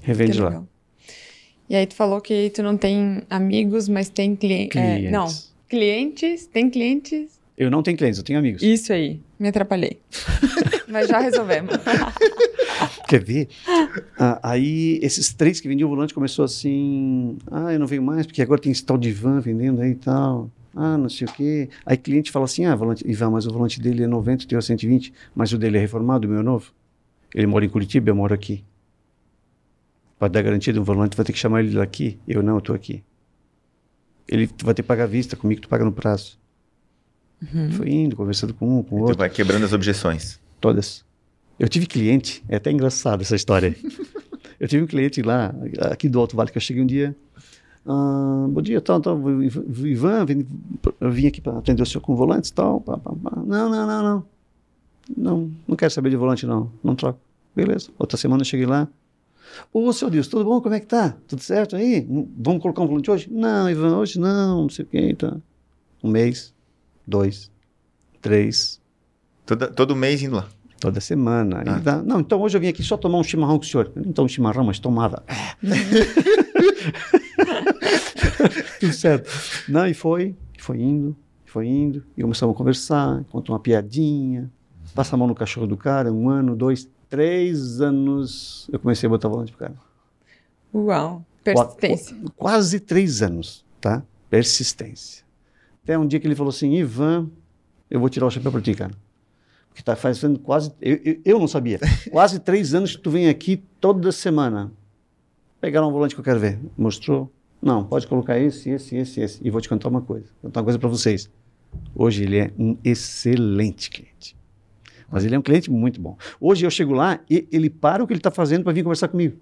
Que Revende lá. legal. E aí tu falou que tu não tem amigos, mas tem clientes. Clientes. não, clientes, tem clientes. Eu não tenho clientes, eu tenho amigos. Isso aí, me atrapalhei. mas já resolvemos. Quer ver? Ah, aí, esses três que vendiam o volante começou assim: ah, eu não venho mais, porque agora tem esse tal de van vendendo aí e tal. Ah, não sei o quê. Aí cliente fala assim: ah, volante, Ivan, mas o volante dele é 90, o teu é 120, mas o dele é reformado, o meu é novo. Ele mora em Curitiba, eu moro aqui. Para dar garantia de um volante, vai ter que chamar ele daqui. Eu não, eu tô aqui. Ele tu vai ter que pagar à vista, comigo tu paga no prazo. Foi indo, conversando com um, com o E outro. tu vai quebrando as objeções. Todas. Eu tive cliente, é até engraçado essa história. aí. eu tive um cliente lá, aqui do Alto Vale, que eu cheguei um dia. ah, bom dia, tal, tal, o Ivan, vim- vim aqui para atender o senhor com volantes e tal. pá, pá, pá. Não, não, não, não. Não, não quero saber de volante, não. Não troco. Beleza. Outra semana eu cheguei lá. Ô, seu Deus, tudo bom? Como é que tá? Tudo certo aí? Hum, Vamos colocar um volante hoje? Não, Ivan, hoje não, não sei o que. Tá. Um mês, dois, três, Toda, todo mês indo lá. Toda semana. Ah. Dá- não, então hoje eu vim aqui só tomar um chimarrão com o senhor. Então um chimarrão, mas tomava. Tudo certo. Não, e foi, foi indo, foi indo. E começamos a conversar, contou uma piadinha. Passa a mão no cachorro do cara, um ano, dois, três anos. Eu comecei a botar volante pro cara. Uau, persistência. qua- Quase três anos, tá? Persistência. Até um dia que ele falou assim, Ivan, eu vou tirar o chapéu para ti, cara. Porque tá fazendo quase, eu, eu, eu não sabia, quase três anos que tu vem aqui toda semana. Pegaram um volante que eu quero ver. Mostrou. Não, pode colocar esse, esse, esse, esse. E vou te contar uma coisa. Vou contar uma coisa para vocês. Hoje ele é um excelente cliente. Mas ele é um cliente muito bom. Hoje eu chego lá e ele para o que ele está fazendo para vir conversar comigo.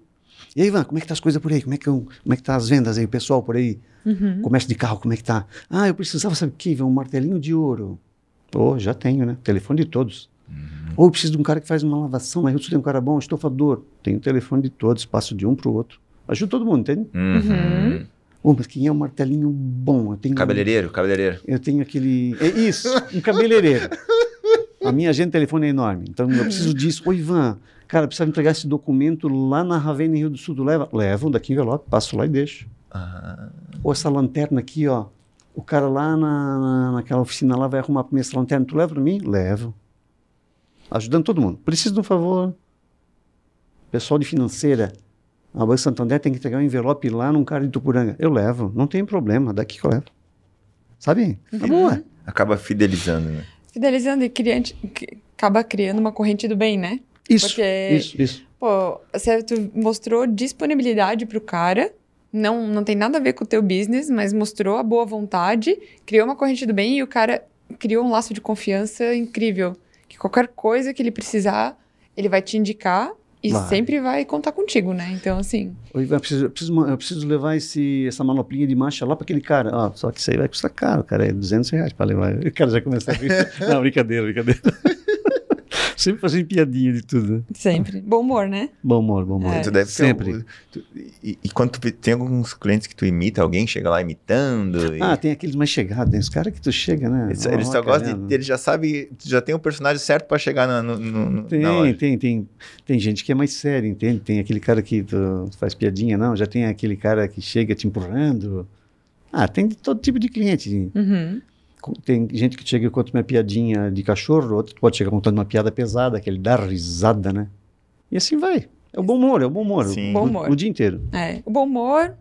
E aí, Ivan, como é que tá as coisas por aí? Como é que, eu, como é que tá as vendas aí, o pessoal por aí? Uhum. Comércio de carro, como é que tá? Ah, eu precisava, sabe o que, Ivan? Um martelinho de ouro. Oh, já tenho, né? Telefone de todos. Ou eu preciso de um cara que faz uma lavação, mas eu tem um cara bom, estofador. Tenho o telefone de todos, passo de um para o outro. Ajuda todo mundo, entende? Uhum. Oh, mas quem é um martelinho bom? Eu tenho, Cabeleireiro, cabeleireiro. Eu tenho aquele. É isso, um cabeleireiro. A minha agenda de telefone é enorme. Então eu preciso disso. Ô, Ivan, cara, precisa entregar esse documento lá na Ravena, em Rio do Sul. Leva? Levo daqui envelope, passo lá e deixo. Ah, Ou essa lanterna aqui, ó. O cara lá na, na- naquela oficina lá vai arrumar pra mim essa lanterna. Tu leva pra mim? Levo. Ajudando todo mundo. Preciso de um favor. Pessoal de financeira. A Banco Santander tem que entregar um envelope lá num cara de Tupuranga. Eu levo. Não tem problema. Daqui que eu levo. Sabe? Tá boa. acaba fidelizando, né? Fidelizando e criante, acaba criando uma corrente do bem, né? Isso. Porque- Isso, isso. Pô, você tu mostrou disponibilidade pro cara, não, não tem nada a ver com o teu business, mas mostrou a boa vontade, criou uma corrente do bem e o cara criou um laço de confiança incrível. Que qualquer coisa que ele precisar, ele vai te indicar e Vai. sempre vai contar contigo, né? Então, assim, eu preciso, eu preciso, eu preciso levar esse, essa manoplinha de marcha lá para aquele cara. Ah, só que isso aí vai custar caro, cara. É 200 reais para levar. O cara já começa a rir. Não, brincadeira, brincadeira. Sempre fazendo piadinha de tudo. sempre. Bom humor, né? Bom humor, bom humor. É. Tu deve Sempre. algum- tu- e, e quando tu tem alguns clientes que tu imita, alguém chega lá imitando. e- Ah, tem aqueles mais chegados, né? Os caras que tu chega, né? eles, eles só gostam de. Eles já sabem. Tu já tem o personagem certo pra chegar na, no, no- no- Tem, na loja. tem, tem. Tem gente que é mais séria, entende? Tem aquele cara que tu faz piadinha, não. Já tem aquele cara que chega te empurrando. Ah, tem de todo tipo de cliente. Uhum. Tem gente que chega e conta uma piadinha de cachorro, outro pode chegar contando uma piada pesada, que ele dá risada, né? E assim vai. É o bom humor, é o bom humor. Sim. O, Bom o- humor. o dia inteiro. É. O bom humor,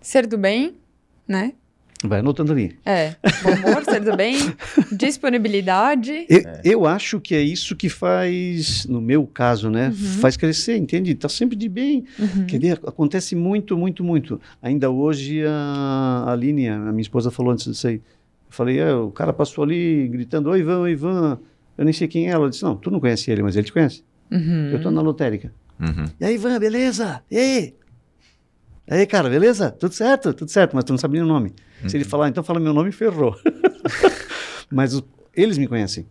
ser do bem, né? Vai anotando ali. É. Bom humor, ser do bem, disponibilidade. Eu, eu acho que é isso que faz, no meu caso, né? Uhum. Faz crescer, entende? Tá sempre de bem. Uhum. Quer ver? Acontece muito, muito, muito. Ainda hoje a Aline, a minha esposa, falou antes disso aí. Eu falei, é, o cara passou ali gritando, oi Ivan, oi Ivan. Eu nem sei quem é. Ela disse, não, tu não conhece ele, mas ele te conhece. Uhum. Eu tô na lotérica. Uhum. E aí, Ivan, beleza? E aí? E aí, cara, beleza? Tudo certo? Tudo certo, mas tu não sabe nem o nome. Se ele falar, então fala meu nome, ferrou. mas o- eles me conhecem.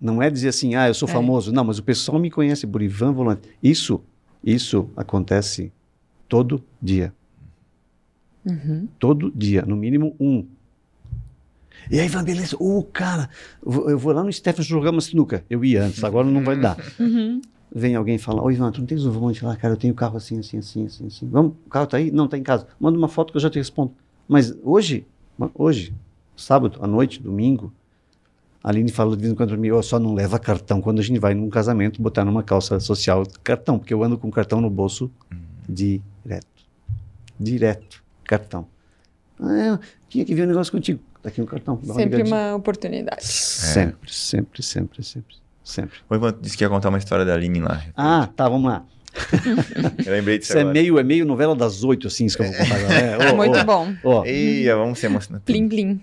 Não é dizer assim, ah, eu sou É. famoso. Não, mas o pessoal me conhece por Ivan Volante. Isso, isso acontece todo dia. Uhum. Todo dia, no mínimo um. E aí, Ivan, beleza? Ô, cara, eu vou- eu lá no Stefan jogar uma sinuca. Eu ia antes, agora não vai dar. Uhum. Vem alguém falar, ô Ivan, tu não tens um volante lá, cara, eu tenho carro assim, assim, assim, assim, assim. Vamos, o carro tá aí? Não, tá em casa. Manda uma foto que eu já te respondo. Mas hoje, hoje, sábado, à noite, domingo, a Aline fala de vez em quando pra mim, ó, só não leva cartão quando a gente vai num casamento botar numa calça social cartão, porque eu ando com cartão no bolso direto. Direto, cartão. Ah, eu tinha que ver um negócio contigo. Tá aqui um cartão. dá uma Sempre ligadinha. uma oportunidade. Sempre, sempre, sempre, sempre, sempre. O Ivan disse que ia contar uma história da Aline lá. Ah, tá, vamos lá. Eu lembrei disso Isso é agora. meio, é meio novela das oito, assim, isso que eu vou contar agora. É, ó, Muito ó, bom. ó, Eia, vamos se emocionar. Plim, plim.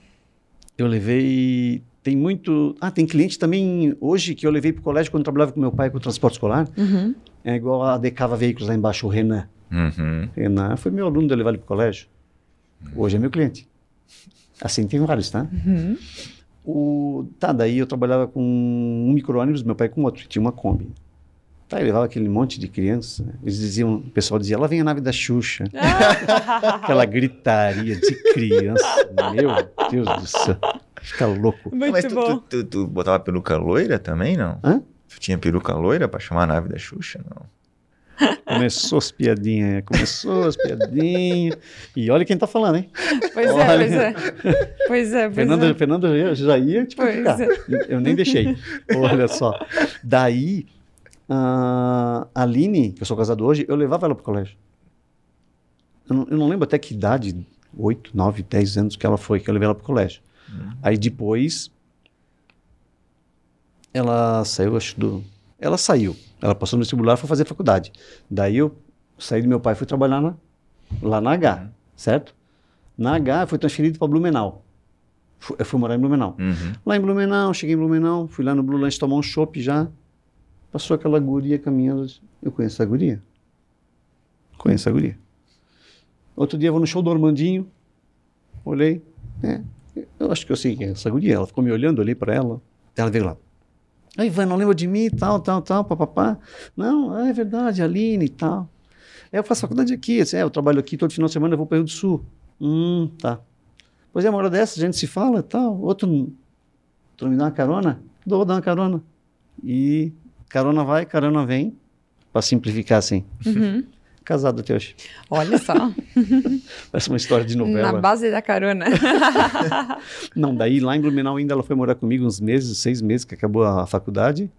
eu levei. Tem muito. Ah, tem cliente também hoje que eu levei para o colégio quando eu trabalhava com meu pai com o transporte escolar. Uhum. É igual a Decava Veículos lá embaixo, o Renan. Uhum. Renan foi meu aluno de eu levar ele para o colégio. Hoje é meu cliente. Assim tem vários, tá? Uhum. O, tá, daí eu trabalhava com um micro-ônibus, meu pai com outro, tinha uma Kombi. Tá, eu levava aquele monte de criança. Eles diziam, o pessoal dizia, lá vem a nave da Xuxa. Aquela gritaria de criança. Meu Deus do céu. Fica louco. Muito Mas tu, bom. tu, tu, tu botava peruca loira também, não? Hã? Tu tinha peruca loira pra chamar a nave da Xuxa? Não. Começou as piadinhas, é, começou as piadinhas. E olha quem tá falando, hein? Pois é, Olha. pois é. Pois é, pois Fernanda, é. Fernanda já- já ia te Pois criticar. Eu nem deixei. Olha só. Daí, a Aline, que eu sou casado hoje, eu levava ela pro colégio. Eu não, eu não lembro até que idade, 8, 9, 10 anos que ela foi, que eu levei ela pro colégio. Aí depois, ela saiu, acho do... Ela saiu. Ela passou no vestibular e foi fazer faculdade. Daí eu saí do meu pai e fui trabalhar na, lá na H, certo? Na H, fui transferido para Blumenau. Fu- Eu fui morar em Blumenau. Uhum. Lá em Blumenau, cheguei em Blumenau, fui lá no Blue Lunch tomar um chopp já. Passou aquela guria caminhando. Eu conheço a guria? Conheço a guria. Outro dia eu vou no show do Armandinho. Olhei. É, eu acho que eu sei quem é essa guria. Ela ficou me olhando, olhei para ela. Ela veio lá. Aí, Ivan, não lembra de mim, tal, tal, tal, papapá. Não, ah, é verdade, Aline e tal. É, eu faço faculdade aqui. assim, é, eu trabalho aqui todo final de semana, eu vou para Rio do Sul. Hum, tá. Pois é, uma hora dessa, a gente se fala e tal. Outro, tu me dá uma carona? Dou, dar uma carona. E carona vai, carona vem. Para simplificar assim. Uhum. Casado até hoje. Olha só, Parece uma história de novela. na base da carona. Não, daí lá em Blumenau ainda ela foi morar comigo uns meses, seis meses que acabou a faculdade.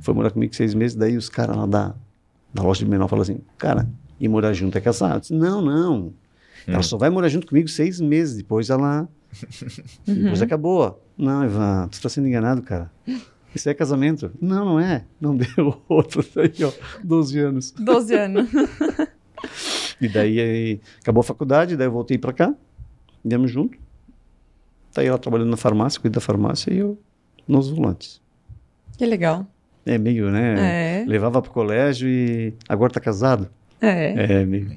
Foi morar comigo seis meses, daí os caras lá da, da loja de Blumenau falaram assim, cara, e morar junto é casado? Eu disse, não, não. Ela só vai morar junto comigo seis meses, depois ela... Depois acabou. Não, Ivan, tu tá sendo enganado, cara. Isso é casamento. Não, não é. Não deu outro daí, ó, 12 anos. 12 anos. E daí aí, acabou a faculdade, daí eu voltei pra cá, viemos junto. Tá aí ela trabalhando na farmácia, cuida da farmácia e eu nos volantes. Que legal. É meio, né? É. Levava pro colégio e agora tá casado. É. É meio.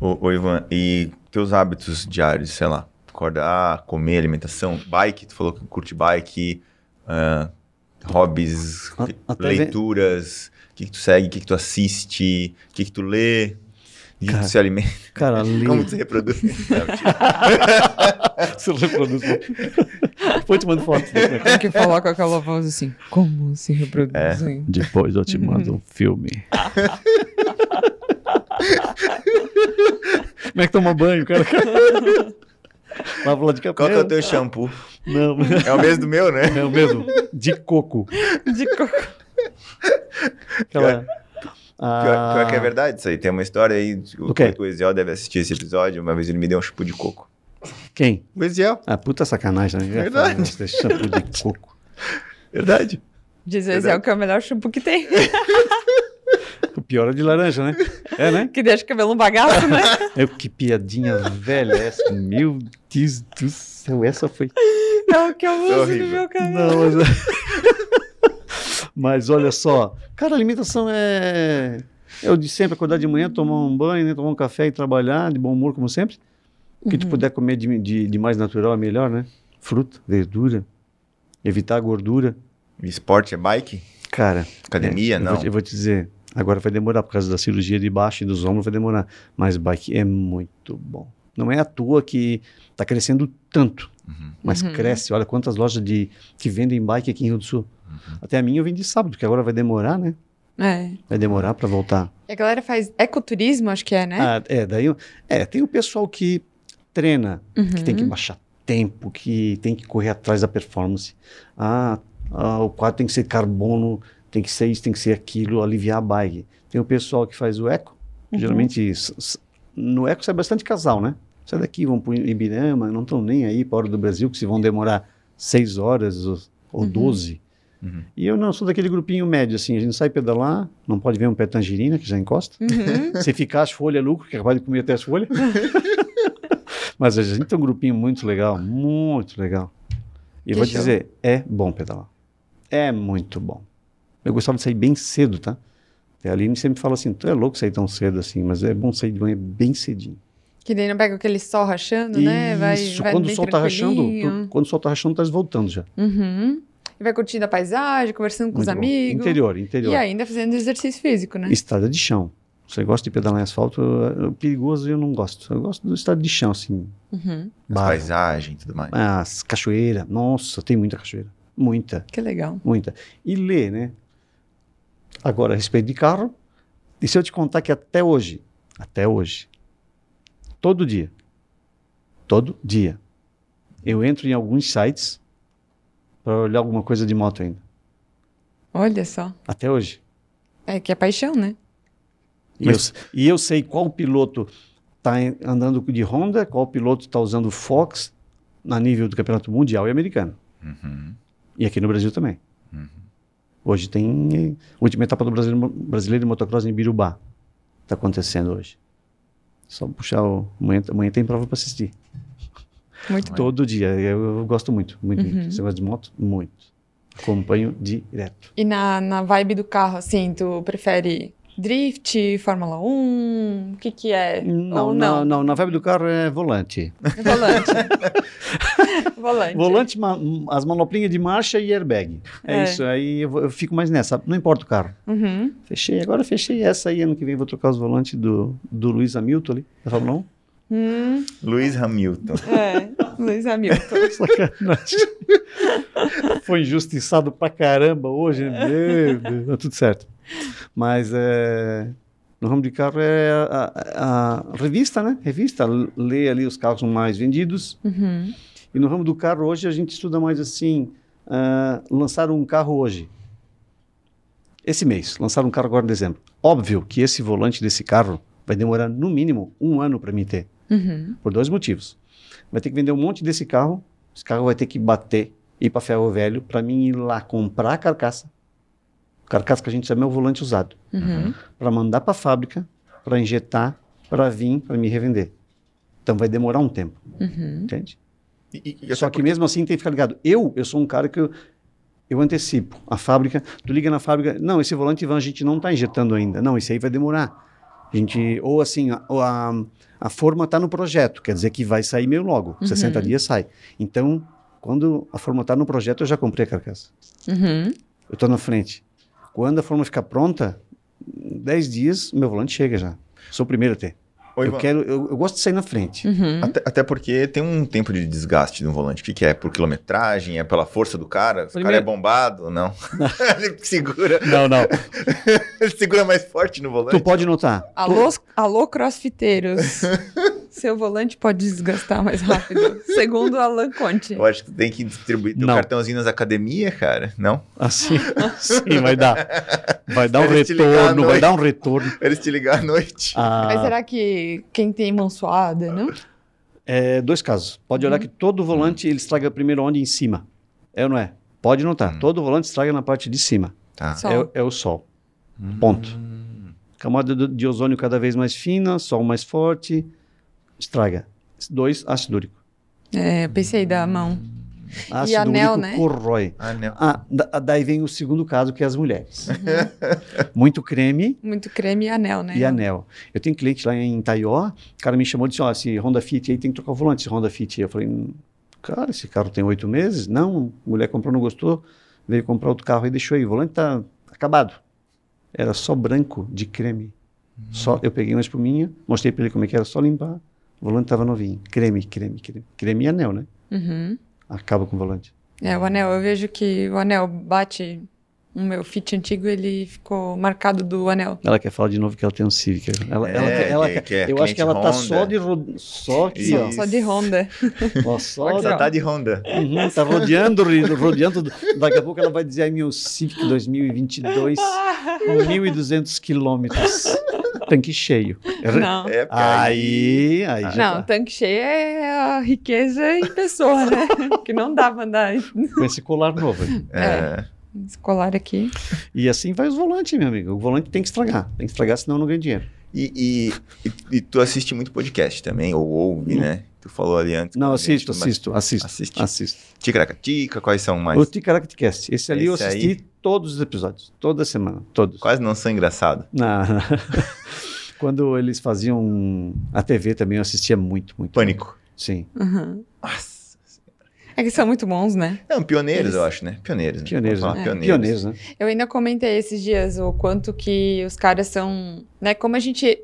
Ô, ô, Ivan, e teus hábitos diários, sei lá, acordar, comer, alimentação, bike, tu falou que curte bike, ah, hobbies, A- até leituras, o que, que tu segue, o que, que tu assiste, o que, que tu lê, o que, tu se alimenta, Cara, ali. como tu se reproduz. Se reproduz. Depois te mando foto. Tem que falar com aquela voz assim, como se reproduzem. Depois eu te mando um filme. Como é que toma banho, cara? Lava lá de Qual que é o cabelo. teu shampoo? Não, É o mesmo do meu, né? é o mesmo. De coco. De coco. Aquela... Pior, pior que é Ah, verdade isso aí. Tem uma história aí, o, quê? o Eziel deve assistir esse episódio, uma vez ele me deu um shampoo de coco. Quem? O Eziel, Ah, puta sacanagem, né? Verdade. Esse shampoo de coco. verdade. Diz o Eziel que é o melhor shampoo que tem. O pior é de laranja, né? É, né? que deixa o cabelo um bagaço, né? É, que piadinha velha essa. Meu Deus do céu, essa foi. É o que eu uso no horrível. meu cabelo. Não, mas... mas olha só. Cara, alimentação é. Eu de sempre acordar de manhã, tomar um banho, né? tomar um café e trabalhar, de bom humor, como sempre. O que tu puder comer de, de, de mais natural é melhor, né? Fruta, verdura, evitar a gordura. E esporte é bike? Cara, Academia, é, eu não. Vou, te- eu vou te dizer, agora vai demorar por causa da cirurgia de baixo e dos ombros, vai demorar. Mas bike é muito bom. Não é à toa que está crescendo tanto, mas Uhum. cresce. Olha quantas lojas de que vendem bike aqui em Rio do Sul. Uhum. Até a minha eu vendi sábado, que agora vai demorar, né? É. Vai demorar para voltar. E a galera faz ecoturismo, acho que é, né? Ah, é, daí é, tem o pessoal que treina, que tem que Uhum. baixar tempo, que tem que correr atrás da performance. Ah, ah, o quadro tem que ser carbono, tem que ser isso, tem que ser aquilo, aliviar a bike. Tem o pessoal que faz o eco, Uhum. geralmente no eco sai bastante casal, né? Sai daqui, vão para Ibirama, não estão nem aí para a hora do Brasil, que se vão demorar seis horas ou, ou Uhum. 12. Uhum. E eu não sou daquele grupinho médio, assim, a gente sai pedalar, não pode ver um pé tangerina, que já encosta. Uhum. Se ficar as folhas, é lucro, que é capaz de comer até as folhas. Mas a gente tem um grupinho muito legal, muito legal. E eu Que vou te show. dizer, é bom pedalar. É muito bom. Eu gostava de sair bem cedo, tá? E a Aline sempre fala assim, tu é louco sair tão cedo assim, mas é bom sair de manhã bem cedinho. Que daí não pega aquele sol rachando, né? Vai, Isso, vai quando o sol tá rachando, tu- quando o sol tá rachando, tá voltando já. Uhum. E vai curtindo a paisagem, conversando com os Muito bom. amigos. Interior, interior. E ainda fazendo exercício físico, né? Estrada de chão. Você gosta de pedalar em asfalto, perigoso eu não gosto. Eu gosto do estado de chão, assim. Uhum. As paisagens e tudo mais. As cachoeiras. Nossa, tem muita cachoeira. Muita, Que legal. muita. E ler, né? Agora, a respeito de carro, e se eu te contar que até hoje, até hoje, todo dia, todo dia, eu entro em alguns sites para olhar alguma coisa de moto ainda. Olha só. Até hoje. É que é paixão, né? E, Mas- eu, e eu sei qual piloto está andando de Honda, qual piloto está usando Fox na nível do campeonato mundial e americano. Uhum. E aqui no Brasil também. Hoje tem eh, a última etapa do brasileiro, brasileiro de motocross em Birubá. Está acontecendo hoje. Só puxar o. Amanhã, amanhã tem prova para assistir. Muito bom. Todo dia. Eu, eu gosto muito. Muito. Uhum. muito. Você gosta de moto? Muito. Acompanho direto. E na, na vibe do carro, assim, tu prefere drift, Fórmula 1? O que que é? Não, Ou não, não? não. Na vibe do carro é volante. Volante. Volante. Volante, ma- as manoplinhas de marcha e airbag. É, É. isso. Aí eu, vou- eu fico mais nessa. Não importa o carro. Uhum. Fechei. Agora fechei essa aí. Ano que vem vou trocar os volantes do, do Luiz Hamilton ali. Da Fórmula 1. Hum, Luiz Hamilton. é, Luiz Hamilton. Sacanagem. Foi injustiçado pra caramba hoje. né? Meu Deus, tá tudo certo. Mas é, no ramo de carro é a, a- a revista, né? Revista, lê ali os carros mais vendidos. Uhum. E no ramo do carro hoje a gente estuda mais assim, ah, lançar um carro hoje. Esse mês, lançar um carro agora em dezembro. Óbvio que esse volante desse carro vai demorar no mínimo um ano para mim ter. Uhum. Por dois motivos. Vai ter que vender um monte desse carro, esse carro vai ter que bater, ir para ferro velho, para mim ir lá comprar a carcaça. Carcaça que a gente chama é o volante usado. Uhum. Para mandar para a fábrica, para injetar, para vir, para me revender. Então vai demorar um tempo, Uhum. entende? E, e, Só que mesmo assim tem que ficar ligado. Eu, eu sou um cara que eu, eu antecipo. A fábrica, tu liga na fábrica, não, esse volante Ivan a gente não está injetando ainda. Não, esse aí vai demorar. A gente, ou assim, a, a, a forma está no projeto, quer dizer que vai sair meio logo. 60 dias sai. Então, quando a forma está no projeto, eu já comprei a carcaça. Uhum. Eu estou na frente. Quando a forma ficar pronta, 10 dias, meu volante chega já. Sou o primeiro a ter. Ô, eu, Ivan, quero, eu, eu gosto de sair na frente. Uhum. Até, até porque tem um tempo de desgaste no volante. O que, que é? Por quilometragem? É pela força do cara? O cara é bombado? Não. Ele segura, Não, não. ele segura mais forte no volante. tu pode notar. Alô, alô, crossfiteiros. Seu volante pode desgastar mais rápido. Segundo Alan Conte. Eu acho que tu tem que distribuir teu Não. cartãozinho nas academias, cara. Não? Assim, sim, vai dar. Vai dar um Eles retorno, vai dar um retorno. Eles te ligar à noite. Ah, Mas será que quem tem mão suada, não? é, dois casos. Pode olhar que todo volante ele estraga primeiro onde? Em cima. É ou não é? Pode notar. Hum. Todo volante estraga na parte de cima. Tá. Sol. É, é o sol. Ponto. Hum. Camada do- de ozônio cada vez mais fina, sol mais forte, estraga. Dois, ácido úrico. É, eu pensei da mão. Ácido anel, úrico né? corrói. Ah, não. Ah, da- daí vem o segundo caso, que é as mulheres. Uhum. Muito creme, Muito creme e anel, né? e anel. Eu tenho cliente lá em Taió, o cara me chamou e disse, ó, esse Honda Fit aí tem que trocar o volante, esse Honda Fit. Eu falei, "Hum, cara, esse carro tem oito meses? Não, a mulher comprou, não gostou, veio comprar outro carro e deixou aí, o volante tá acabado. Era só branco de creme. Só, eu peguei uma espuminha, mostrei pra ele como é que era, só limpar, o volante tava novinho. Creme, creme, creme. Creme e anel, né? Uhum. Acaba com o volante. É, o anel, eu vejo que o anel bate no meu Fit antigo, ele ficou marcado do anel. Ela quer falar de novo que ela tem um Civic. Ela, É, ela, quer- ela que- que é eu acho que ela tá cliente só Honda. de só aqui, Isso. ó. Só de Honda. Ó, só Só ó. tá de Honda. Uhum, tá rodeando, rodeando. Daqui a pouco ela vai dizer, ai, meu Civic 2022, 1.200 quilômetros. Tanque cheio. Não. É, Aí, aí Não, tá. tanque cheio é a riqueza em pessoa, né? que não dá pra andar com esse colar novo. aí. É. esse colar aqui. E assim vai os volantes, meu amigo. O volante tem que estragar. Tem que estragar, senão não ganha dinheiro. E, e, e- e tu assiste muito podcast também, ou ouve, né? Tu falou ali antes. Não, com a gente, assisto, mas- assisto, assisto. Assisto. Ticaracatica, quais são mais? O Ticaractecast. Esse ali eu Esse assisti aí? todos os episódios. Toda semana. Todos. Quase não são engraçados. Não. Quando eles faziam a TV também, eu assistia muito, muito. Pânico. Sim. Uhum. Nossa. É que são muito bons, né? Não, pioneiros, Eles- eu acho, né? Pioneiros. né? Pioneiros, né? pioneiros. Pioneiros, né? Eu ainda comentei esses dias o quanto que os caras são, né? Como a gente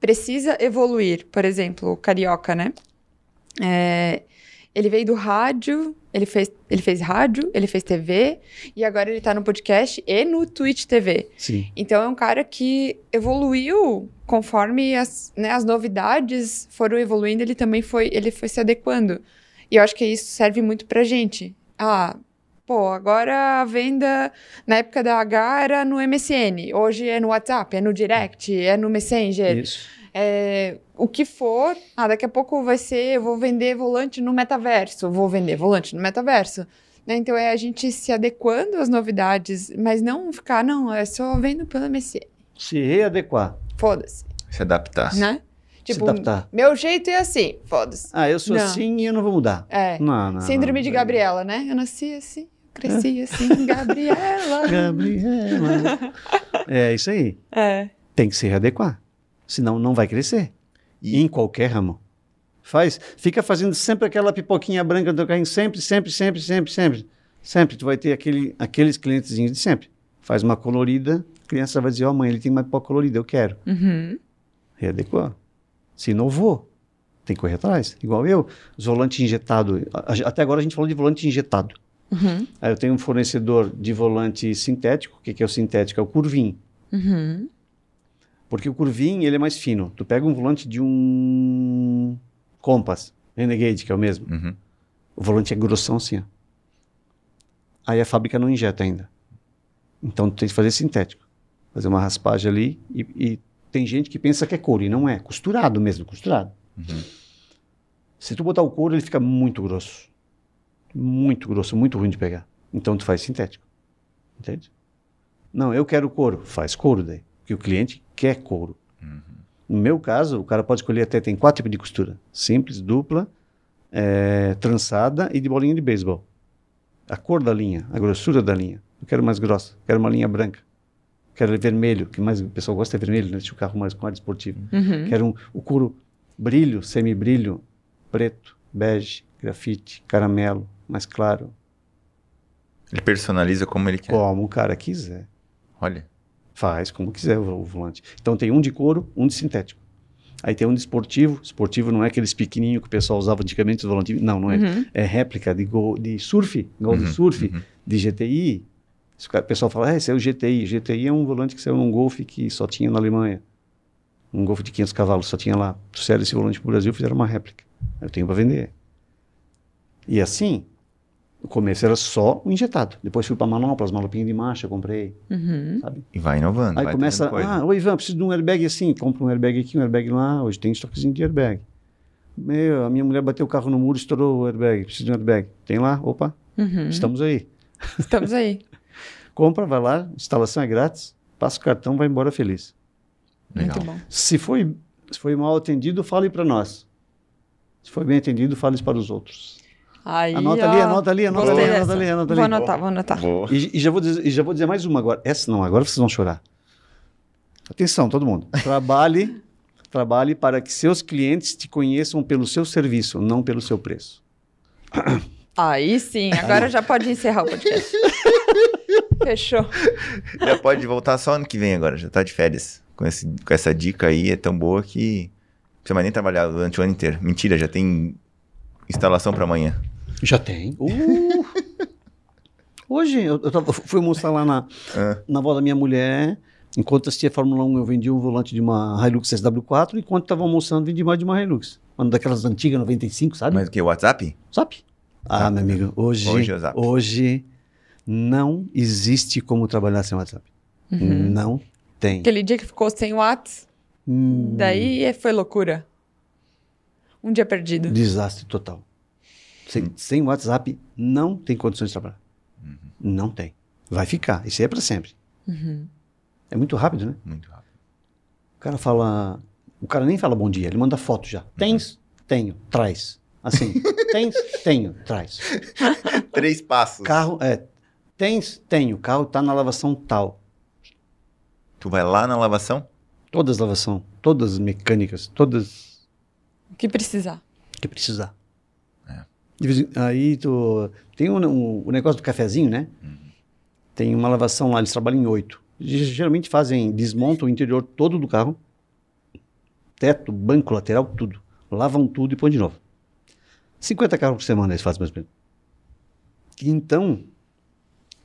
precisa evoluir. Por exemplo, o Carioca, né? É, ele veio do rádio, ele fez, ele fez rádio, ele fez TV e agora ele tá no podcast e no Twitch TV. Sim. Então é um cara que evoluiu conforme as, né, as novidades foram evoluindo, ele também foi, ele foi se adequando. E eu acho que isso serve muito pra gente. Ah, pô, agora a venda na época da H era no MSN, hoje é no WhatsApp, é no Direct, é no Messenger, Isso. é, o que for. Ah, daqui a pouco vai ser, eu vou vender volante no metaverso, vou vender volante no metaverso. Né? Então é a gente se adequando às novidades, mas não ficar, não, é só vendo pelo MSN. Se readequar. Foda-se, Se adaptar. né? Tipo, meu jeito é assim, foda-se. Ah, eu sou Não. assim e eu não vou mudar. É. Não, não, Síndrome não. de Gabriela, né? Eu nasci assim, cresci assim, Gabriela. Gabriela. é isso aí. É. Tem que se readequar. Senão não vai crescer. E- Em qualquer ramo. Faz, fica fazendo sempre aquela pipoquinha branca do carrinho, sempre, sempre, sempre, sempre, sempre. Sempre. Tu vai ter aquele, aqueles clientezinhos de sempre. Faz uma colorida, a criança vai dizer, ó mãe, ele tem uma pipoca colorida, eu quero. Uhum. Readequar. Se inovou. Tem que correr atrás. Igual eu, os volantes injetados. Até agora a gente falou de volante injetado. Uhum. Aí eu tenho um fornecedor de volante sintético. O que, que é o sintético? É o curvim. Uhum. Porque o curvim, ele é mais fino. Tu pega um volante de um Compass, Renegade, que é o mesmo. Uhum. O volante é grossão assim, ó. Aí a fábrica não injeta ainda. Então tu tem que fazer sintético. Fazer uma raspagem ali e, e tem gente que pensa que é couro e não é. Costurado mesmo, costurado. Uhum. Se tu botar o couro, ele fica muito grosso. Muito grosso, muito ruim de pegar. Então tu faz sintético. Entende? Não, eu quero couro. Faz couro daí. Porque o cliente quer couro. No meu caso, o cara pode escolher até, tem quatro tipos de costura. Simples, dupla, eh, trançada e de bolinha de beisebol. A cor da linha, a grossura da linha. Eu quero mais grossa, quero uma linha branca. Quero vermelho, que mais o pessoal gosta é vermelho, né? Deixa o carro mais com ar esportivo. Uhum. Quero um, o couro brilho, semibrilho, preto, bege, grafite, caramelo, mais claro, Ele personaliza como ele quer. como o cara quiser. Olha. Faz como quiser o, o volante. Então tem um de couro, um de sintético. Aí tem um de esportivo. Esportivo não é aqueles pequenininhos que o pessoal usava antigamente, os volantes. Não, não é. Uhum. É réplica de, gol, de surf, gol Uhum, de surf, uhum. de GTI. O pessoal fala, ah, esse é o GTI. GTI é um volante que saiu num Golf que só tinha na Alemanha. Um Golf de 500 cavalos, só tinha lá. Trouxeram esse volante para o Brasil fizeram uma réplica. Eu tenho para vender. E assim, no começo era só o injetado. Depois fui para manoplas, malopinha de marcha, comprei, Uhum. sabe? E vai inovando. Aí vai começa, ah, oi Ivan, preciso de um airbag assim, compra um airbag aqui, um airbag lá, hoje tem estoquezinho de airbag. Meu, a minha mulher bateu o carro no muro, estourou o airbag, preciso de um airbag. Tem lá, opa, Uhum. estamos aí. Estamos aí. Compra, vai lá, instalação é grátis, passa o cartão, vai embora feliz. Legal. Muito bom. Se foi, se foi mal atendido, fale para nós. Se foi bem atendido, fale para os outros. Aí, Anota ó, ali, anota ali, anota ali, anota ali, anota Vou ali. anotar, vou anotar. E, e já vou dizer, e já vou dizer mais uma agora. Essa não, agora vocês vão chorar. Atenção, todo mundo. Trabalhe, trabalhe para que seus clientes te conheçam pelo seu serviço, não pelo seu preço. Aí sim, agora já pode encerrar o podcast. Fechou. Já pode voltar só ano que vem agora, já tá de férias. Com, esse, com essa dica aí, é tão boa que não precisa mais nem trabalhar durante o ano inteiro. Mentira, já tem instalação para amanhã. Já tem. Uh! Hoje, eu, eu tava- fui almoçar lá na, Ah. na avó da minha mulher. Enquanto assistia Fórmula 1, eu vendi um volante de uma Hilux SW4. E enquanto estava almoçando, vendi mais de uma Hilux. Uma daquelas antigas, 95, sabe? Mas o que? WhatsApp? Sabe? Ah, meu amigo, hoje, Hoje é hoje não existe como trabalhar sem WhatsApp. Não tem. Aquele dia que ficou sem Whats, Hum, daí foi loucura. Um dia perdido. Desastre total. Sem, sem WhatsApp, não tem condições de trabalhar. Não tem. Vai ficar. Isso aí é para sempre. Uhum. É muito rápido, né? Muito rápido. O cara fala. O cara nem fala bom dia, ele manda foto já. Tens? Tenho. Traz. Assim. Tens? Tenho. Traz. Três passos. Carro, é. Tens? Tenho. Carro tá na lavação tal. Tu vai lá na lavação? Todas lavação, todas mecânicas, todas O que precisar. que precisar. É. Aí tu tem o um, um, o negócio do cafezinho, né? Tem uma lavação lá, eles trabalham em oito. Geralmente fazem, desmontam o interior todo do carro, teto, banco, lateral, tudo. Lavam tudo e põem de novo. 50 carros por semana eles fazem mais ou menos. Então,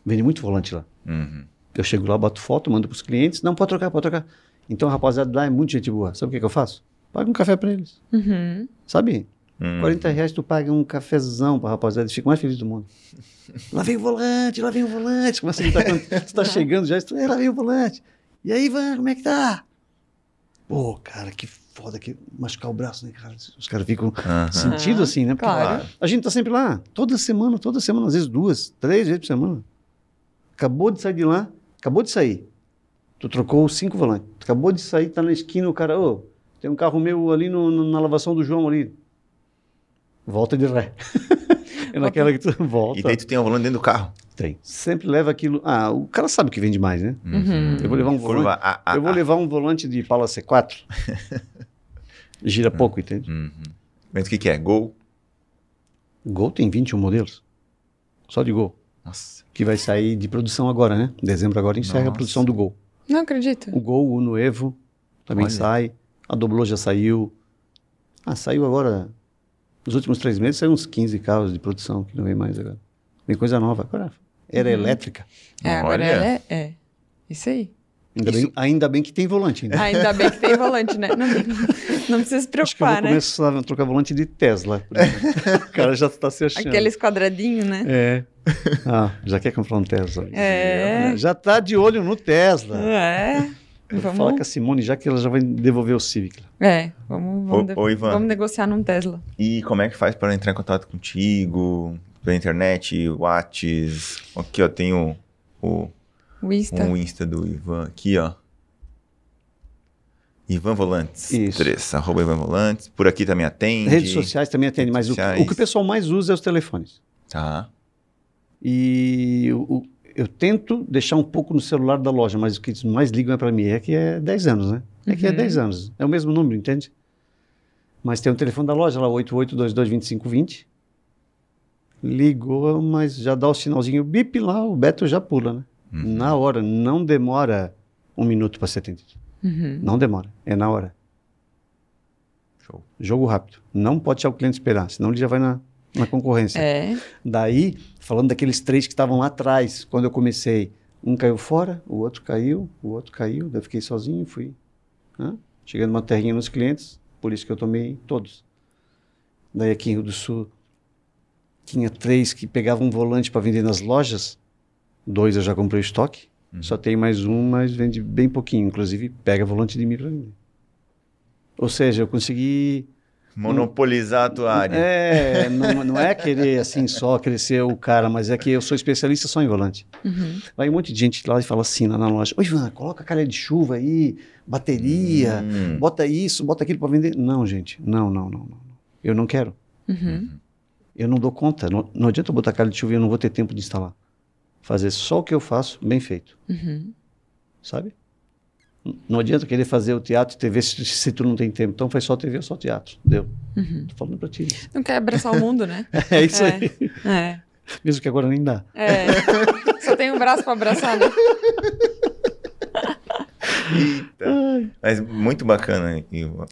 vende muito volante lá. Uhum. Eu chego lá, boto foto, mando para os clientes. Não, pode trocar, pode trocar. Então, a rapaziada lá é muito gente boa. Sabe o que, que eu faço? Pago um café para eles. Uhum. Sabe? Hum. 40 reais tu paga um cafezão pra rapaziada, eles ficam mais felizes do mundo. lá vem o volante, lá vem o volante. Começa a gritar quando tu tá chegando já, tu, "É, lá vem o volante. E aí, Ivan, como é que tá? Pô, cara, que foda que machucar o braço, né, cara? Os caras ficam Aham. sentido assim, né? Porque Claro. A gente tá sempre lá, toda semana, toda semana, às vezes duas, três vezes por semana. Acabou de sair de lá, acabou de sair. Tu trocou cinco volantes. Acabou de sair, tá na esquina, o cara, ô, Tem um carro meu ali no- no- na lavação do João ali. Volta de ré. é naquela que tu volta. E daí tu tem um volante dentro do carro. Tem. Sempre leva aquilo. Ah, o cara sabe que vende mais, né? Uhum. Eu vou levar um Curva volante. A, A, eu vou levar um volante de Pala C4. Gira pouco, entende? Uhum. Mas o que, que é? Gol? Gol tem 21 modelos. Só de Gol. Nossa. Que vai sair de produção agora, né? Em dezembro agora encerra a Nossa. produção do Gol. Não acredito. O Gol, o Uno Evo também Olha. sai. A Doblô já saiu. Ah, saiu agora. Nos últimos três meses saiu uns 15 carros de produção que não vem mais agora. Vem coisa nova. Agora era elétrica. É, agora Olha. ela é, é. Isso aí. Ainda, Isso- bem, ainda bem que tem volante ainda. Ainda bem que tem volante, né? Não, não precisa se Acho que eu vou preocupar, né? começar a trocar volante de Tesla. por exemplo. o cara já está se achando. Aqueles quadradinhos, né? É. Ah, já quer comprar um Tesla. É. Já tá de olho no Tesla. É. Vamos, falar com a Simone já que ela já vai devolver o Civic. é, vamos, vamos, Ô- de- ô, Ivan. vamos negociar num Tesla. E como é que faz para entrar em contato contigo? Pela internet, Whats? Aqui, ó, tem o, o, O Insta. um Insta do Ivan aqui, ó. Ivan Volantes. Isso. Três, arroba Ivan Volantes. Por aqui também atende. Redes sociais também atende, mas o, o que o pessoal mais usa é os telefones. Tá. E o- eu tento deixar um pouco no celular da loja, mas o que mais ligam é para mim é que é 10 anos, né? É que é Uhum. 10 anos. É o mesmo número, entende? Mas tem o telefone da loja lá, 88222520. Ligou, mas já dá o sinalzinho bip lá, o Beto já pula, né? Uhum. Na hora, não demora um minuto para ser atendido. Uhum. Não demora, é na hora. Show. Jogo rápido. Não pode deixar o cliente esperar, senão ele já vai na, na concorrência. É. Daí, falando daqueles três que estavam lá atrás, quando eu comecei, um caiu fora, o outro caiu, o outro caiu, daí eu fiquei sozinho, fui né? chegando uma terrinha nos clientes, por isso que eu tomei todos. Daí aqui em Rio do Sul, tinha três que pegavam um volante para vender nas lojas, dois eu já comprei o estoque, Uhum. só tem mais um, mas vende bem pouquinho, inclusive pega volante de mim para vender. Ou seja, eu consegui Monopolizar a tua área. é, não, não é querer assim só crescer o cara, mas é que eu sou especialista só em volante. Uhum. Vai um monte de gente lá e fala assim lá na loja: Oi, Ivan, coloca calha de chuva aí, bateria, Hum. bota isso, bota aquilo para vender. Não, gente, não, não, não, não. Eu não quero. Uhum. Eu não dou conta. Não, não adianta eu botar calha de chuva e eu não vou ter tempo de instalar. Fazer só o que eu faço, bem feito, Uhum. sabe? Não adianta querer fazer o teatro e TV se, se tu não tem tempo. Então faz só TV ou só teatro. Deu. Uhum. Tô falando pra ti. Não quer abraçar o mundo, né? É isso É. aí. É. Mesmo que agora nem dá. É. Só tem um braço pra abraçar, né? Eita. Mas muito bacana,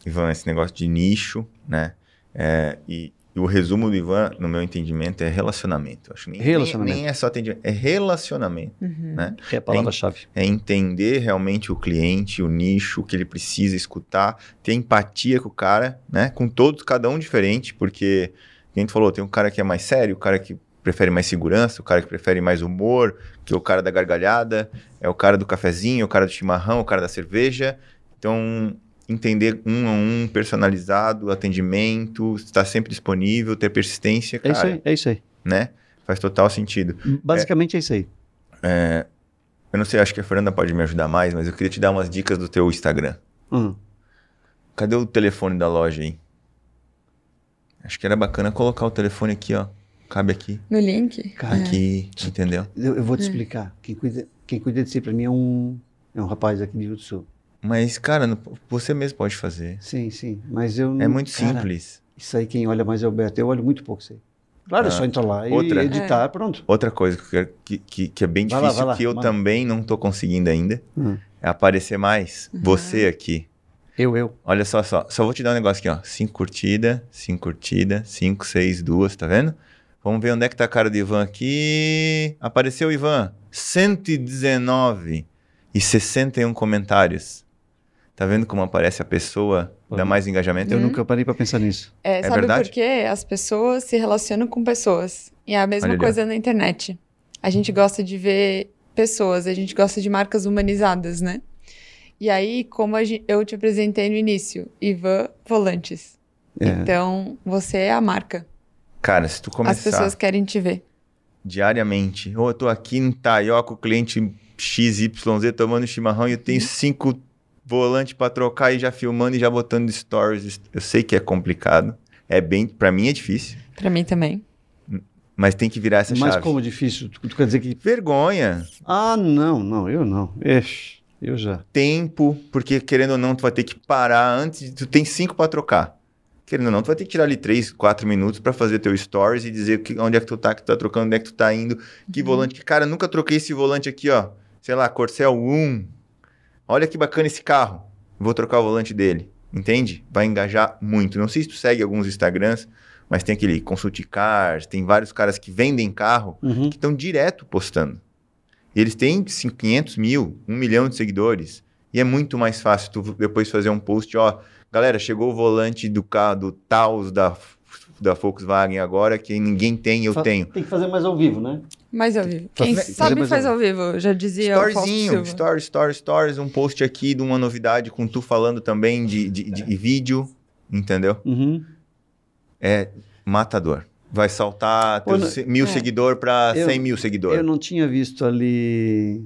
Ivan, esse negócio de nicho, né? É, e, e o resumo do Ivan, no meu entendimento, é relacionamento. Acho nem, Relacionamento. Nem, nem é só atendimento, é relacionamento, Uhum. né? É a palavra-chave. É entender realmente o cliente, o nicho, o que ele precisa escutar, ter empatia com o cara, né? Com todos, cada um diferente, porque, a gente falou, tem um cara que é mais sério, o cara que prefere mais segurança, o cara que prefere mais humor, que é o cara da gargalhada, é o cara do cafezinho, o cara do chimarrão, o cara da cerveja. Então, entender um a um, personalizado, atendimento, estar sempre disponível, ter persistência, É cara, isso aí, é isso aí. né? Faz total sentido. Basicamente é, isso aí. É, eu não sei, acho que a Fernanda pode me ajudar mais, mas eu queria te dar umas dicas do teu Instagram. Hum. Cadê o telefone da loja aí? Acho que era bacana colocar o telefone aqui, ó. Cabe aqui. No link. Cara, Aqui, entendeu? Eu, eu vou te É. explicar. Quem cuida, quem cuida de si pra mim é um, é um rapaz aqui de Rio do Sul. Mas, cara, você mesmo pode fazer. Sim, sim. Mas eu É não- muito cara, simples. Isso aí quem olha mais é o Beto. Eu olho muito pouco isso aí. Claro, é Ah, só entrar lá outra. e editar, pronto. Outra coisa que, que, que, é bem Vai lá, difícil, vai lá, que eu também não tô conseguindo ainda, Hum. é aparecer mais. Você aqui. Eu, eu. Olha só, só. Só vou te dar um negócio aqui, ó. Cinco curtida, cinco curtida, cinco, seis, duas, tá vendo? Vamos ver onde é que tá a cara do Ivan aqui. Apareceu o Ivan. 119 e 61 comentários. Tá vendo como aparece a pessoa? Dá Uhum. mais engajamento? Eu Uhum. nunca parei pra pensar nisso. É, É sabe verdade? por quê? As pessoas se relacionam com pessoas. E é a mesma Olha ali, coisa na internet. A gente gosta de ver pessoas, a gente gosta de marcas humanizadas, né? E aí, como a gen- eu te apresentei no início, Ivan Volantes. É. Então, você é a marca. Cara, se tu As começar pessoas querem te ver. diariamente, ou eu tô aqui em Taió com o cliente XYZ tomando chimarrão e eu tenho cinco volante pra trocar e já filmando e já botando stories. Eu sei que é complicado. É bem, para mim é difícil, Pra mim também. mas tem que virar essa Mas chave. como difícil? Tu, tu quer dizer que. Vergonha, Ah, não, não, eu não. Ixi, eu já. tempo, porque querendo ou não, tu vai ter que parar antes, tu tem cinco pra trocar. Querendo ou não, tu vai ter que tirar ali três, quatro minutos pra fazer teu stories e dizer que, onde é que tu tá, que tu tá trocando, onde é que tu tá indo, que volante. que- Cara, nunca troquei esse volante aqui, ó. Sei lá, Corcel 1. Olha que bacana esse carro. Vou trocar o volante dele. Entende? Vai engajar muito. Não sei se tu segue alguns Instagrams, mas tem aquele Consult Cars, tem vários caras que vendem carro Uhum. que estão direto postando. E eles têm 500 mil, 1 milhão de seguidores. E é muito mais fácil tu depois fazer um post, ó, galera, chegou o volante do carro do Taos da, da Volkswagen agora, que ninguém tem, eu Fa- tenho. Tem que fazer mais ao vivo, né? Mais ao vivo. Quem sabe mais faz ao- vivo, já dizia Storyzinho, Silva. stories, stories, stories, um post aqui de uma novidade com tu falando também de, de, de- de vídeo, entendeu? Uhum. É matador. Vai saltar se- mil é. seguidores para 100 mil seguidores. Eu não tinha visto ali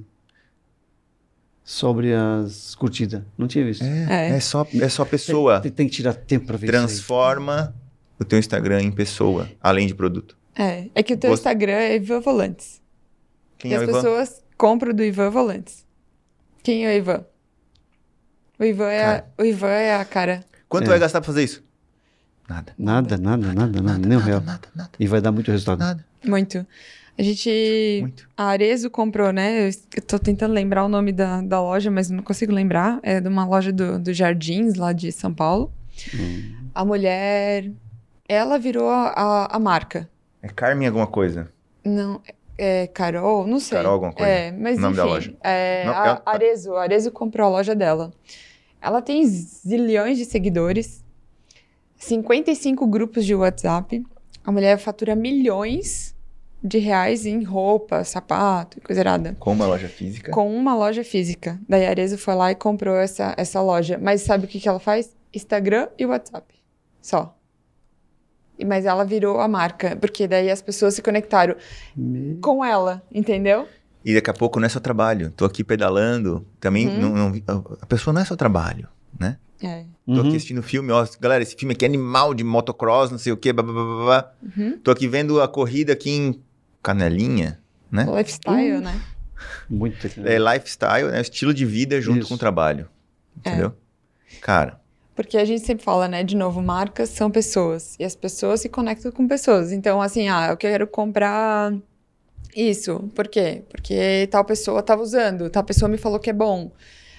sobre as curtidas. Não tinha visto. É, É. é só, é só pessoa. Tem, tem que tirar tempo pra ver. Transforma o teu Instagram em pessoa, além de produto. É, é que o teu Você- Instagram é Ivan Volantes. Quem e é as o Ivan? pessoas compram do Ivan Volantes. Quem é o Ivan? O Ivan é, a, Cara. o Ivan é a cara. Quanto É. vai gastar pra fazer isso? Nada. Nada, nada, nada, nada, nem um real. Nada, nada, E vai dar muito resultado. nada. Muito. A gente. Muito. A Arezo comprou, né? Eu tô tentando lembrar o nome da, da loja, mas não consigo lembrar. É de uma loja do, do Jardins, lá de São Paulo. Hum. A mulher. Ela virou a, a marca. É Carmen alguma coisa. Não. É Carol? Não sei. Carol alguma coisa. É, mas O nome da enfim. loja. É, Não, a ela- Arezo. A Arezo comprou a loja dela. Ela tem zilhões de seguidores, 55 grupos de WhatsApp. A mulher fatura milhões de reais em roupa, sapato e coisa errada. Com uma loja física. Com uma loja física. Daí a Arezo foi lá e comprou essa, essa loja. Mas sabe o que, que ela faz? Instagram e WhatsApp. Só. Mas ela virou a marca, porque daí as pessoas se conectaram Me- com ela, entendeu? E daqui a pouco não é só trabalho. Tô aqui pedalando. Também Uhum. não, não- a pessoa não é só trabalho, né? É. Tô Uhum. aqui assistindo filme, ó, galera, esse filme aqui é animal de motocross, não sei o quê, blá, blá, blá, blá. Uhum. Tô aqui vendo a corrida aqui em Canelinha, né? Lifestyle, Uh. né? Muito. É lifestyle, né? Estilo de vida junto Isso. com o trabalho. É. Entendeu? Cara, Porque a gente sempre fala, né? De novo, marcas são pessoas. E as pessoas se conectam com pessoas. Então, assim, ah, eu quero comprar isso. Por quê? Porque tal pessoa estava usando, tal pessoa me falou que é bom.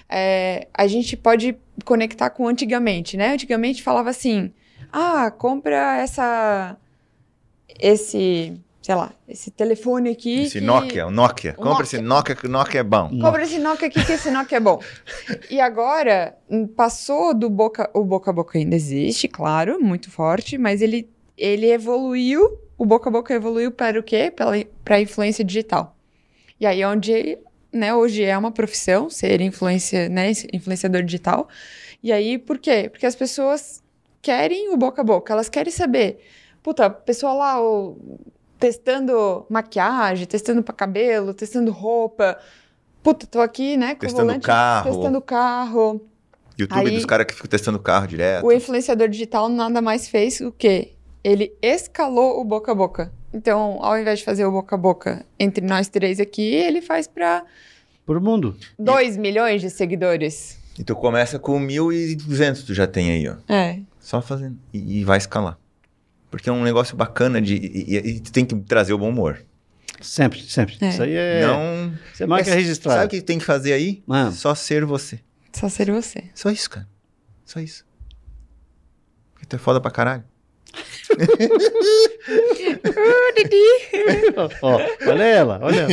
É, a gente pode conectar com antigamente, né? Antigamente falava assim: ah, compra essa. Esse. Sei lá, esse telefone aqui. esse que- Nokia, o Nokia. O Compra Nokia. esse Nokia que o Nokia é bom. Compra esse Nokia aqui, que esse Nokia é bom. E agora, hum, passou do boca... O boca a boca ainda existe, claro, muito forte, mas ele, ele evoluiu, o boca a boca evoluiu para o quê? Para a influência digital. E aí, onde, né, hoje é uma profissão ser influência, né, influenciador digital. E aí, por quê? Porque as pessoas querem o boca a boca, elas querem saber. Puta, a pessoa lá, o- testando maquiagem, testando para cabelo, testando roupa. Puta, tô aqui, né, com Testando o volante, carro. testando carro. YouTube Aí- dos caras que ficam testando carro direto. O influenciador digital nada mais fez o quê? Ele escalou o boca a boca. Então, ao invés de fazer o boca a boca entre nós três aqui, ele faz para Pro mundo. 2 milhões de seguidores. E tu começa com 1.200, tu já tem aí, ó. É. Só fazendo. E, e vai escalar. Porque é um negócio bacana de. E, e- e tu tem que trazer o bom humor. Sempre, sempre. É. Isso aí é. Não. Isso é marca é- registrada. Sabe o que tem que fazer aí? Ah. Só ser você. Só ser você. Só isso, cara. Só isso. Porque tu é foda pra caralho. Ó, olha ela, olha ela.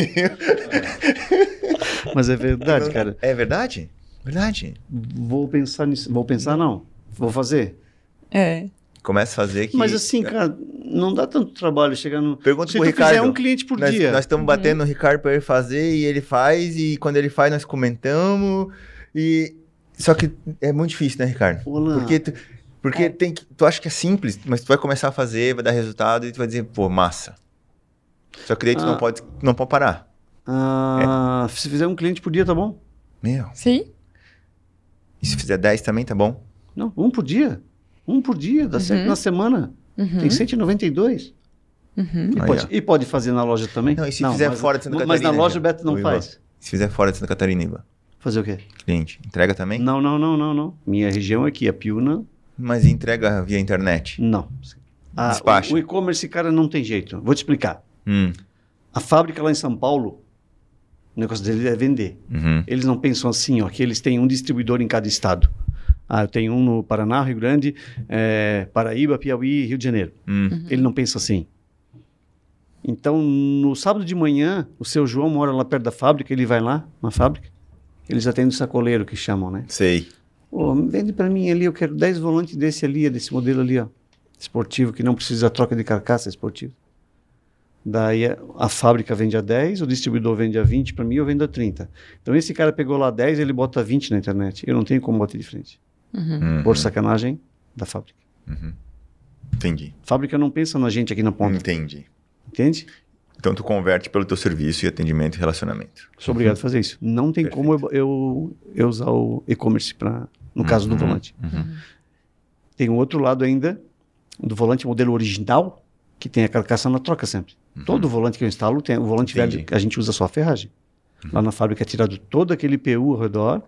Mas é verdade, cara. É verdade? Verdade. Vou pensar nisso. Vou pensar, não. Vou fazer. É. Começa a fazer que. Mas assim, cara, não dá tanto trabalho chegar no. Pergunta Se pro tu Ricardo. fizer um cliente por nós, dia. Nós estamos batendo no Ricardo pra ele fazer e ele faz, e quando ele faz, nós comentamos. E. Só que é muito difícil, né, Ricardo? Olá. Porque, tu, porque É. tem que, tu acha que é simples, mas tu vai começar a fazer, vai dar resultado e tu vai dizer, pô, massa. Só que daí tu Ah. não, pode, não pode parar. Ah, Se fizer um cliente por dia, tá bom? Meu. Sim? E se fizer 10 também, tá bom? Não, um por dia. Um por dia, dá certo na semana. Uhum. Tem 192. Uhum. E, pode, ó. e pode fazer na loja também? Não, e se fizer mas- fora de Santa Mas Catarina, na loja já? o Beto não faz. Se fizer fora de Santa Catarina, Ivan, Fazer o quê? cliente, entrega também? Não, não, não, não, não. Minha região aqui, a Piúna, Mas entrega via internet? não. Ah, Despacha. o o e-commerce, cara, não tem jeito. Vou te explicar. Hum, A fábrica lá em São Paulo, o negócio deles é vender. uhum, Eles não pensam assim, ó, que eles têm um distribuidor em cada estado. Ah, eu tenho um no Paraná, Rio Grande, eh, Paraíba, Piauí, Rio de Janeiro. hum. Ele não pensa assim. Então, no sábado de manhã, o seu João mora lá perto da fábrica, ele vai lá na fábrica, eles atendem o sacoleiro, que chamam, né? Sei. Vende para mim ali, eu quero 10 volantes desse ali, desse modelo ali, ó. Esportivo, que não precisa troca de carcaça, esportivo. Daí a, a fábrica vende a 10, o distribuidor vende a 20 para mim, eu vendo a 30. Então esse cara pegou lá 10, ele bota 20 na internet. Eu não tenho como bater de frente. Uhum, Por sacanagem da fábrica. Entendi. A fábrica não pensa na gente aqui na ponta, Entendi. entende? Então tu converte pelo teu serviço e atendimento e relacionamento. Sou obrigado a fazer isso. Não tem como eu, eu, eu usar o e-commerce para, no caso do Uhum, volante. uhum. Tem um outro lado ainda, do volante modelo original, que tem a carcaça na troca sempre. Todo volante que eu instalo tem o volante Uhum. Entendi. velho, que a gente usa só a ferragem. Lá na fábrica é tirado todo aquele PU ao redor,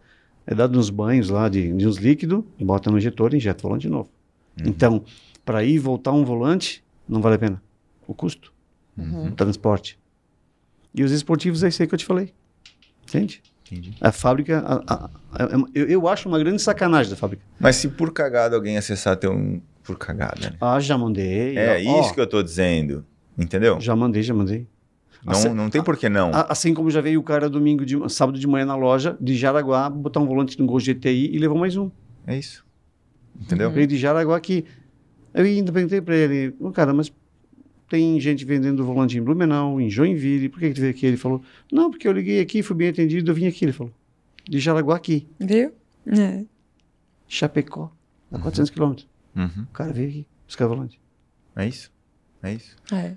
é dado uns banhos lá de, de uns líquidos, bota no injetor e injeta o volante de novo. Uhum. Então, para ir voltar um volante, não vale a pena. O custo, Uhum. o transporte. E os esportivos é isso aí que eu te falei. Entende? Entendi. A fábrica, a- a- a- eu, eu acho uma grande sacanagem da fábrica. Mas se por cagada alguém acessar teu... um- Por cagada, né? Ah, já mandei. É ó, isso que eu tô dizendo. Entendeu? Já mandei, já mandei. Não, Ace- não tem por que não. Assim como já veio o cara domingo, de, sábado de manhã na loja de Jaraguá, botar um volante no Gol GTI e levou mais um. É isso. Entendeu? Veio de Jaraguá aqui. Eu ainda perguntei pra ele, "Ô, cara, mas tem gente vendendo volante em Blumenau, em Joinville, por que, que tu veio aqui? Ele falou, não, porque eu liguei aqui, fui bem atendido, eu vim aqui. Ele falou, de Jaraguá aqui, Viu? É. Chapecó, a 400 quilômetros. Uhum. O cara veio aqui, buscar volante. É isso. É isso. É.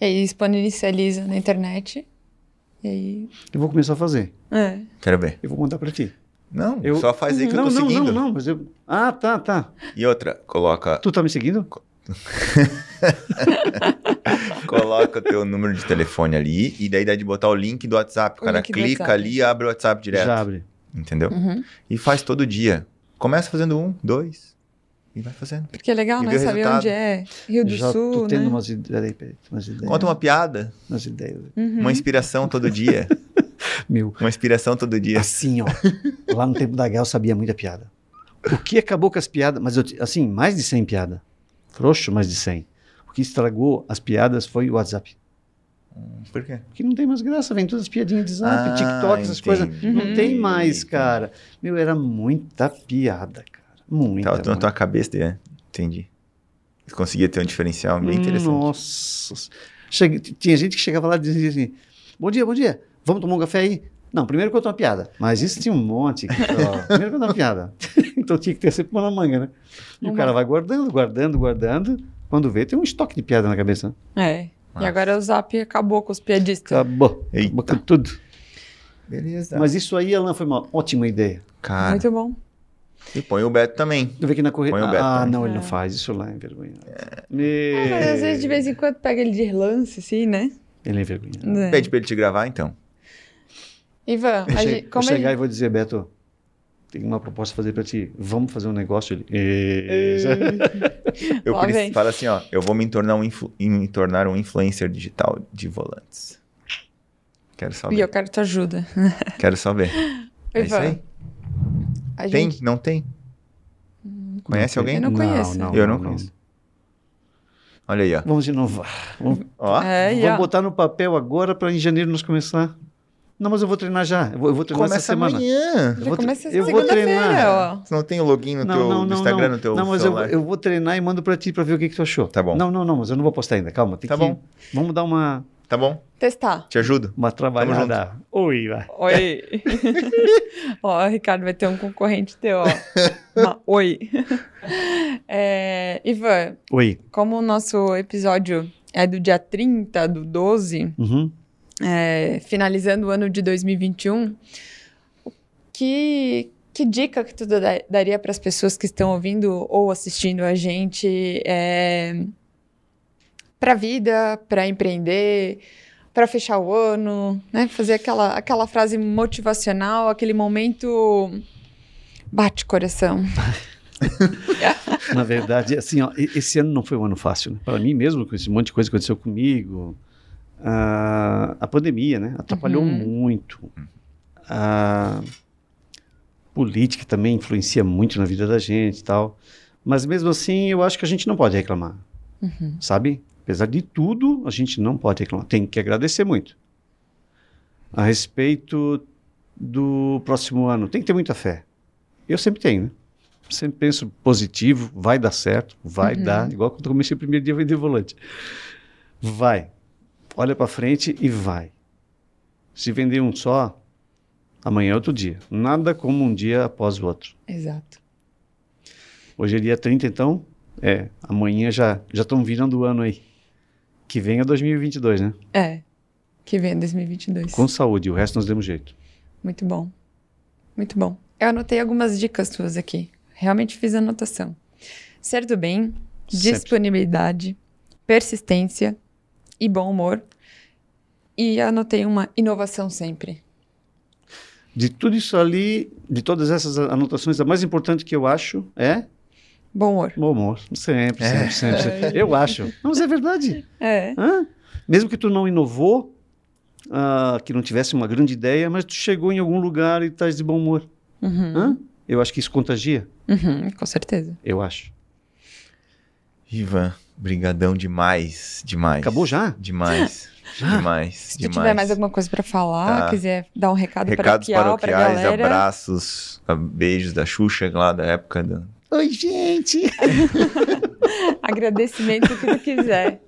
E aí disponibiliza na internet. E aí. Eu vou começar a fazer. É. Quero ver. Eu vou mandar pra ti. Não, Eu- só faz aí que não, eu tô não, seguindo. não, não, mas eu... Ah, tá, tá. E outra, coloca, Tu tá me seguindo? coloca teu número de telefone ali e daí dá de botar o link do WhatsApp. O O cara clica ali e abre o WhatsApp direto. Já abre. Entendeu? Uhum. E faz todo dia. Começa fazendo um, dois e vai fazendo. Porque é legal, E né? Saber resultado. onde é. Rio do Já Sul, tô tendo né? umas, peraí, peraí, umas ideias. Conta uma piada, Umas ideias. Uhum. uma inspiração todo dia. Meu, Uma inspiração todo dia. assim, ó. lá no tempo da guerra eu sabia muita piada. O que acabou com as piadas? Mas, eu, assim, mais de 100 piadas. Frouxo, mais de 100. O que estragou as piadas foi o WhatsApp. Por quê? Porque não tem mais graça, vem todas as piadinhas de zap, Ah, TikTok, essas coisas. entendi. Não tem Uhum. mais, cara. Meu, era muita piada, cara. Muita. Tava na tua cabeça, é. Entendi. Você conseguia ter um diferencial bem interessante. Nossa. Chega- tinha gente que chegava lá e dizia assim: Bom dia, bom dia. Vamos tomar um café aí? Não, primeiro conta uma piada. Mas isso tinha um monte. primeiro conta uma piada. então tinha que ter sempre uma na manga, né? E o Uma. cara vai guardando, guardando, guardando. Quando vê, tem um estoque de piada na cabeça. É. E Massa. agora o Zap acabou com os piadistas. Acabou. Eita. Acabou com tudo. Beleza. Mas isso aí, Alan, foi uma ótima ideia. Cara, Muito bom. E põe o Beto também. Eu vi que na corrida. Põe o Beto Ah, também. não, ele não É. faz. Isso lá é envergonhado. Mas às vezes, de vez em quando, pega ele de lance, assim, né? Ele é envergonhado. É. Pede pra ele te gravar, então. Ivan, Eu a che- gente, eu como a chegar gente... e vou dizer, Beto, tem uma proposta a fazer pra ti. Vamos fazer um negócio? Ele. "Eh, Eu preciso- fala assim, ó. Eu vou me tornar um, influ- me tornar um influencer digital de volantes. Quero só E ver. eu quero tua ajuda. Quero só ver. É isso Ivan, aí? A Tem? gente... Não tem? Conhece Não alguém? Eu não conheço. Eu não conheço. Olha aí, ó. Vamos inovar. Vamos, Ó, É, vamos ó, botar no papel agora para em janeiro nós começar. Não, mas eu vou treinar já. Eu vou, eu vou treinar essa começa semana. amanhã. Eu já vou, começa eu vou segunda-feira, treinar. ó. Você não tem o login no teu no Instagram, não. no teu Não, mas eu, celular? eu vou treinar e mando para ti para ver o que, que tu achou. Tá bom. Não, não, não, mas eu não vou postar ainda. Calma, tem Tá que. bom. Vamos dar uma, Tá bom? Testar. Te ajudo. uma trabalhada. Oi, vai. Oi. ó, o Ricardo vai ter um concorrente teu, ó. Uma- Oi. É, Ivan, Oi. como o nosso episódio é do dia 30 do 12, Uhum. é, finalizando o ano de 2021, o que, que dica que tu da- daria para as pessoas que estão ouvindo ou assistindo a gente é, para a vida, para empreender, para fechar o ano, né? Fazer aquela, aquela frase motivacional, aquele momento bate coração. Na verdade, assim, ó, esse ano não foi um ano fácil. Né? Para mim mesmo, com esse monte de coisa que aconteceu comigo, a, a pandemia, né? Atrapalhou Uhum. muito. A política também influencia muito na vida da gente e tal. Mas mesmo assim, eu acho que a gente não pode reclamar, Uhum. sabe? Apesar de tudo, a gente não pode reclamar. Tem que agradecer muito. A respeito do próximo ano, tem que ter muita fé. Eu sempre tenho, né? Sempre penso positivo, vai dar certo, vai Uhum. dar. Igual quando eu comecei o primeiro dia a vender volante. Vai. Olha para frente e vai. Se vender um só, amanhã é outro dia. Nada como um dia após o outro. Exato. Hoje é dia 30, então, é, amanhã já já estão virando o ano aí. Que venha 2022, né? É. Que vem 2022. Com saúde, o resto nós demos jeito. Muito bom. Muito bom. Eu anotei algumas dicas tuas aqui. Realmente fiz anotação. Ser do bem, Sempre. disponibilidade, persistência e bom humor. E anotei uma inovação sempre. De tudo isso ali, de todas essas anotações, a mais importante que eu acho é Bom humor. bom humor. Sempre, É. sempre, sempre, sempre. Eu acho. Não, mas é verdade. É. Hã? Mesmo que tu não inovou, ah, que não tivesse uma grande ideia, mas tu chegou em algum lugar e estás de bom humor. Uhum. Hã? Eu acho que isso contagia. Uhum, com certeza. Eu acho. Ivan, brigadão demais, demais. Acabou já? Demais, Já? demais, Se demais. tiver mais alguma coisa pra falar, Tá. quiser dar um recado Recados paroquial pra paroquiais, galera. abraços, beijos da Xuxa lá da época do... Oi, gente! Agradecimento o que tu quiser.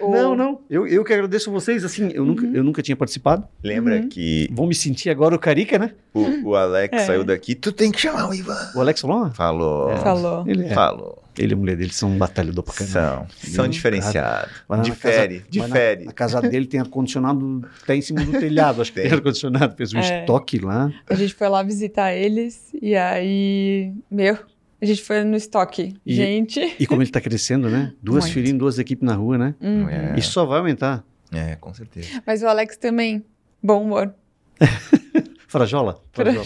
O- Não, não. Eu, eu que agradeço vocês. Assim, eu, nunca, Uhum. eu nunca tinha participado. Lembra Uhum. que Vou me sentir agora o Carica, né? o, o Alex É. saiu daqui, tu tem que chamar o Ivan. O Alex falou. Falou. Falou. Ele é. Falou. Ele e a mulher dele são um batalhador pra caramba. São, são diferenciados. Difere, casa- difere. Na, a casa dele tem ar-condicionado até em cima do telhado. Acho que tem Tem. ar-condicionado. Fez um É. estoque lá. A gente foi lá visitar eles e aí, meu, a gente foi no estoque. E- Gente. E como ele tá crescendo, né? Duas Muito. filhinhas, duas equipes na rua, né? Uhum. É. E só vai aumentar. É, com certeza. Mas o Alex também, bom humor. Frajola? Frajola.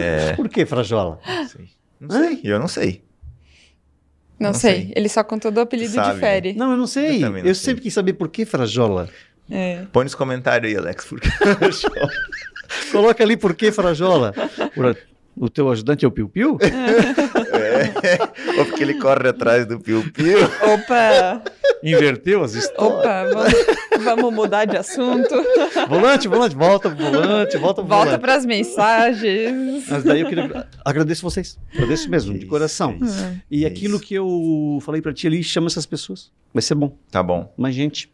É, Por que Frajola? não sei. Não sei, eu não sei. Não, Não sei. sei. ele só contou do apelido Sabe, de Fere. Não, eu não sei. Eu Eu, não sei. sempre quis saber por que Frajola. É. Põe nos comentários aí, Alex, porque Coloca ali por que Frajola. Por- O teu ajudante é o Piu Piu? é, ou porque ele corre atrás do piu-piu. Opa! Inverteu as histórias. Opa, vamos, vamos mudar de assunto. Volante, volante, volta pro volante, volta pro Volta volante. para as mensagens. Mas daí eu queria. Agradeço vocês. Agradeço mesmo, de Isso, coração. isso. E É aquilo isso. que eu falei pra ti ali, chama essas pessoas. Vai ser bom. Tá bom. Mais gente.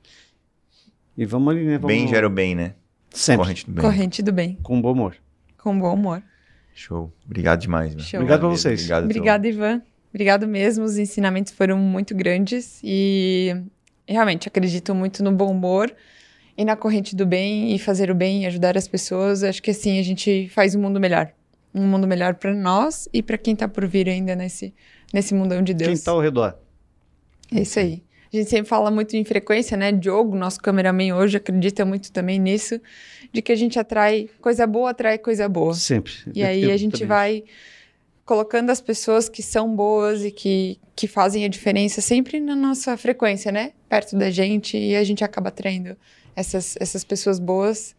E vamos ali, né? Vamos... Bem gera o bem, né? Sempre. Corrente do bem. Corrente do bem, Com bom humor. com bom humor. Show. Obrigado demais. Show. Obrigado pra mesmo, vocês. Obrigado, Obrigada, Ivan. Obrigado mesmo. Os ensinamentos foram muito grandes e realmente acredito muito no bom humor e na corrente do bem e fazer o bem e ajudar as pessoas. Acho que assim a gente faz um mundo melhor. Um mundo melhor para nós e para quem tá por vir ainda nesse, nesse mundão de Deus. Quem tá ao redor? É isso aí. A gente sempre fala muito em frequência, né? Diogo, nosso cameraman hoje, acredita muito também nisso, de que a gente atrai coisa boa, atrai coisa boa. Sempre. E Eu- aí eu a gente vai colocando as pessoas que são boas e que, que fazem a diferença sempre na nossa frequência, né? Perto da gente e a gente acaba atraindo essas, essas pessoas boas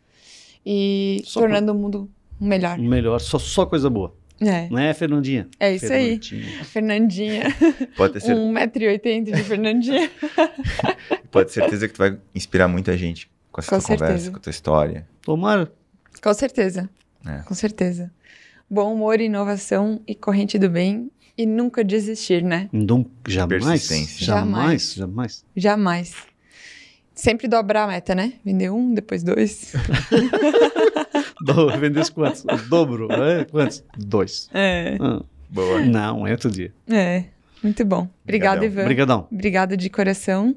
e Só tornando o mundo melhor. Melhor, só, só coisa boa. É, Não é, Fernandinha? é isso aí. Fernandinha. Fernandinha, Pode ter, cer- 1,80m de Fernandinha. pode ter certeza que tu vai inspirar muita gente com essa Com tua conversa, com a tua história. Tomara. Com certeza. É. Com certeza. Bom humor, inovação e corrente do bem. E nunca desistir, né? Não, jamais. Jamais, jamais. Jamais. Sempre dobrar a meta, né? Vender um, depois dois. Do, vendesse quantos? O dobro, né? Quantos? Dois. É. Ah, Boa. não, é outro dia. É. Muito bom. Obrigada. Ivan. Obrigadão. Obrigada de coração.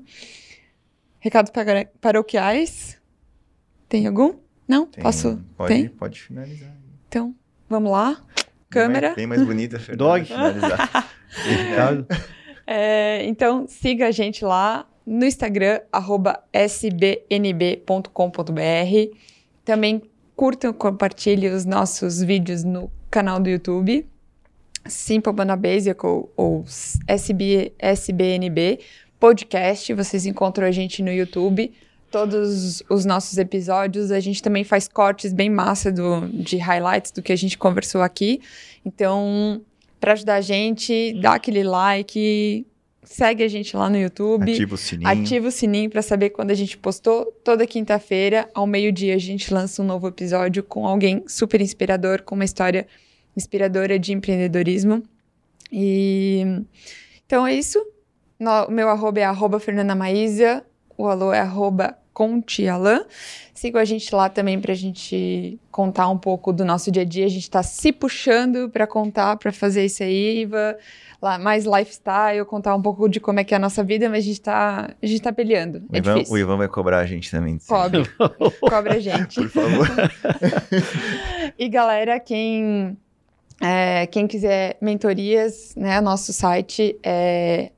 Recados para- paroquiais? Tem algum? Não? Tem- Posso? Pode, Tem? pode finalizar. Então, vamos lá. câmera. Bem mais, bem mais bonita. Dog. É, então, siga a gente lá no Instagram, arroba sbnb.com.br. Também curtam e compartilhem os nossos vídeos no canal do YouTube, Simple Banana Basic ou, ou SB, SBNB Podcast. Vocês encontram a gente no YouTube. Todos os nossos episódios, a gente também faz cortes bem massa do, de highlights do que a gente conversou aqui. Então, para ajudar a gente, dá aquele like, segue a gente lá no YouTube. Ativa o sininho. Ativa o sininho para saber quando a gente postou. Toda quinta-feira, ao meio-dia, a gente lança um novo episódio com alguém super inspirador, com uma história inspiradora de empreendedorismo. E então é isso. No, o meu arroba é arroba Fernanda Maísa, o alô é arroba Contialan. Sigam a gente lá também para a gente contar um pouco do nosso dia a dia. A gente está se puxando para contar, para fazer isso aí, Iva. Lá, mais lifestyle, contar um pouco de como é que é a nossa vida, mas a gente está a gente tá peleando. O é Ivan, o Ivan vai cobrar a gente também. Cobre. Cobra a gente. Por favor. E galera, quem, é, quem quiser mentorias, né, nosso site é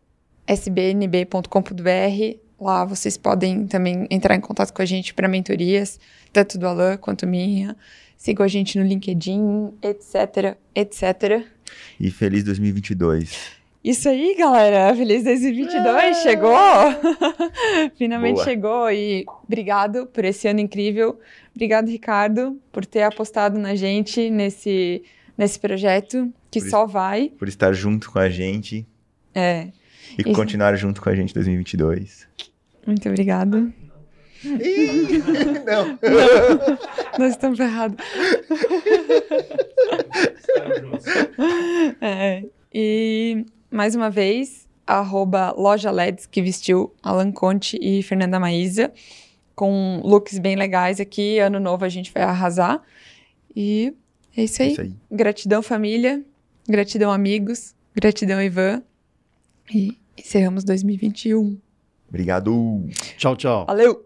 sbnb.com.br. Lá vocês podem também entrar em contato com a gente para mentorias, tanto do Alan quanto minha. Sigam a gente no LinkedIn, etc, etc. E feliz 2022. Isso aí, galera. Feliz 2022. Chegou! Finalmente Boa. chegou. E obrigado por esse ano incrível. Obrigado, Ricardo, por ter apostado na gente nesse, nesse projeto que Por só vai. Por estar junto com a gente É. e Isso. continuar junto com a gente em 2022. Muito obrigado. Não. Nós estamos errados. É, e mais uma vez, arroba Loja LEDs, que vestiu Alan Conte e Fernanda Maísa, com looks bem legais aqui. Ano novo a gente vai arrasar. E é isso aí. Isso aí. Gratidão, família. Gratidão, amigos. Gratidão, Ivan. E encerramos 2021. Obrigado. Tchau, tchau. Valeu!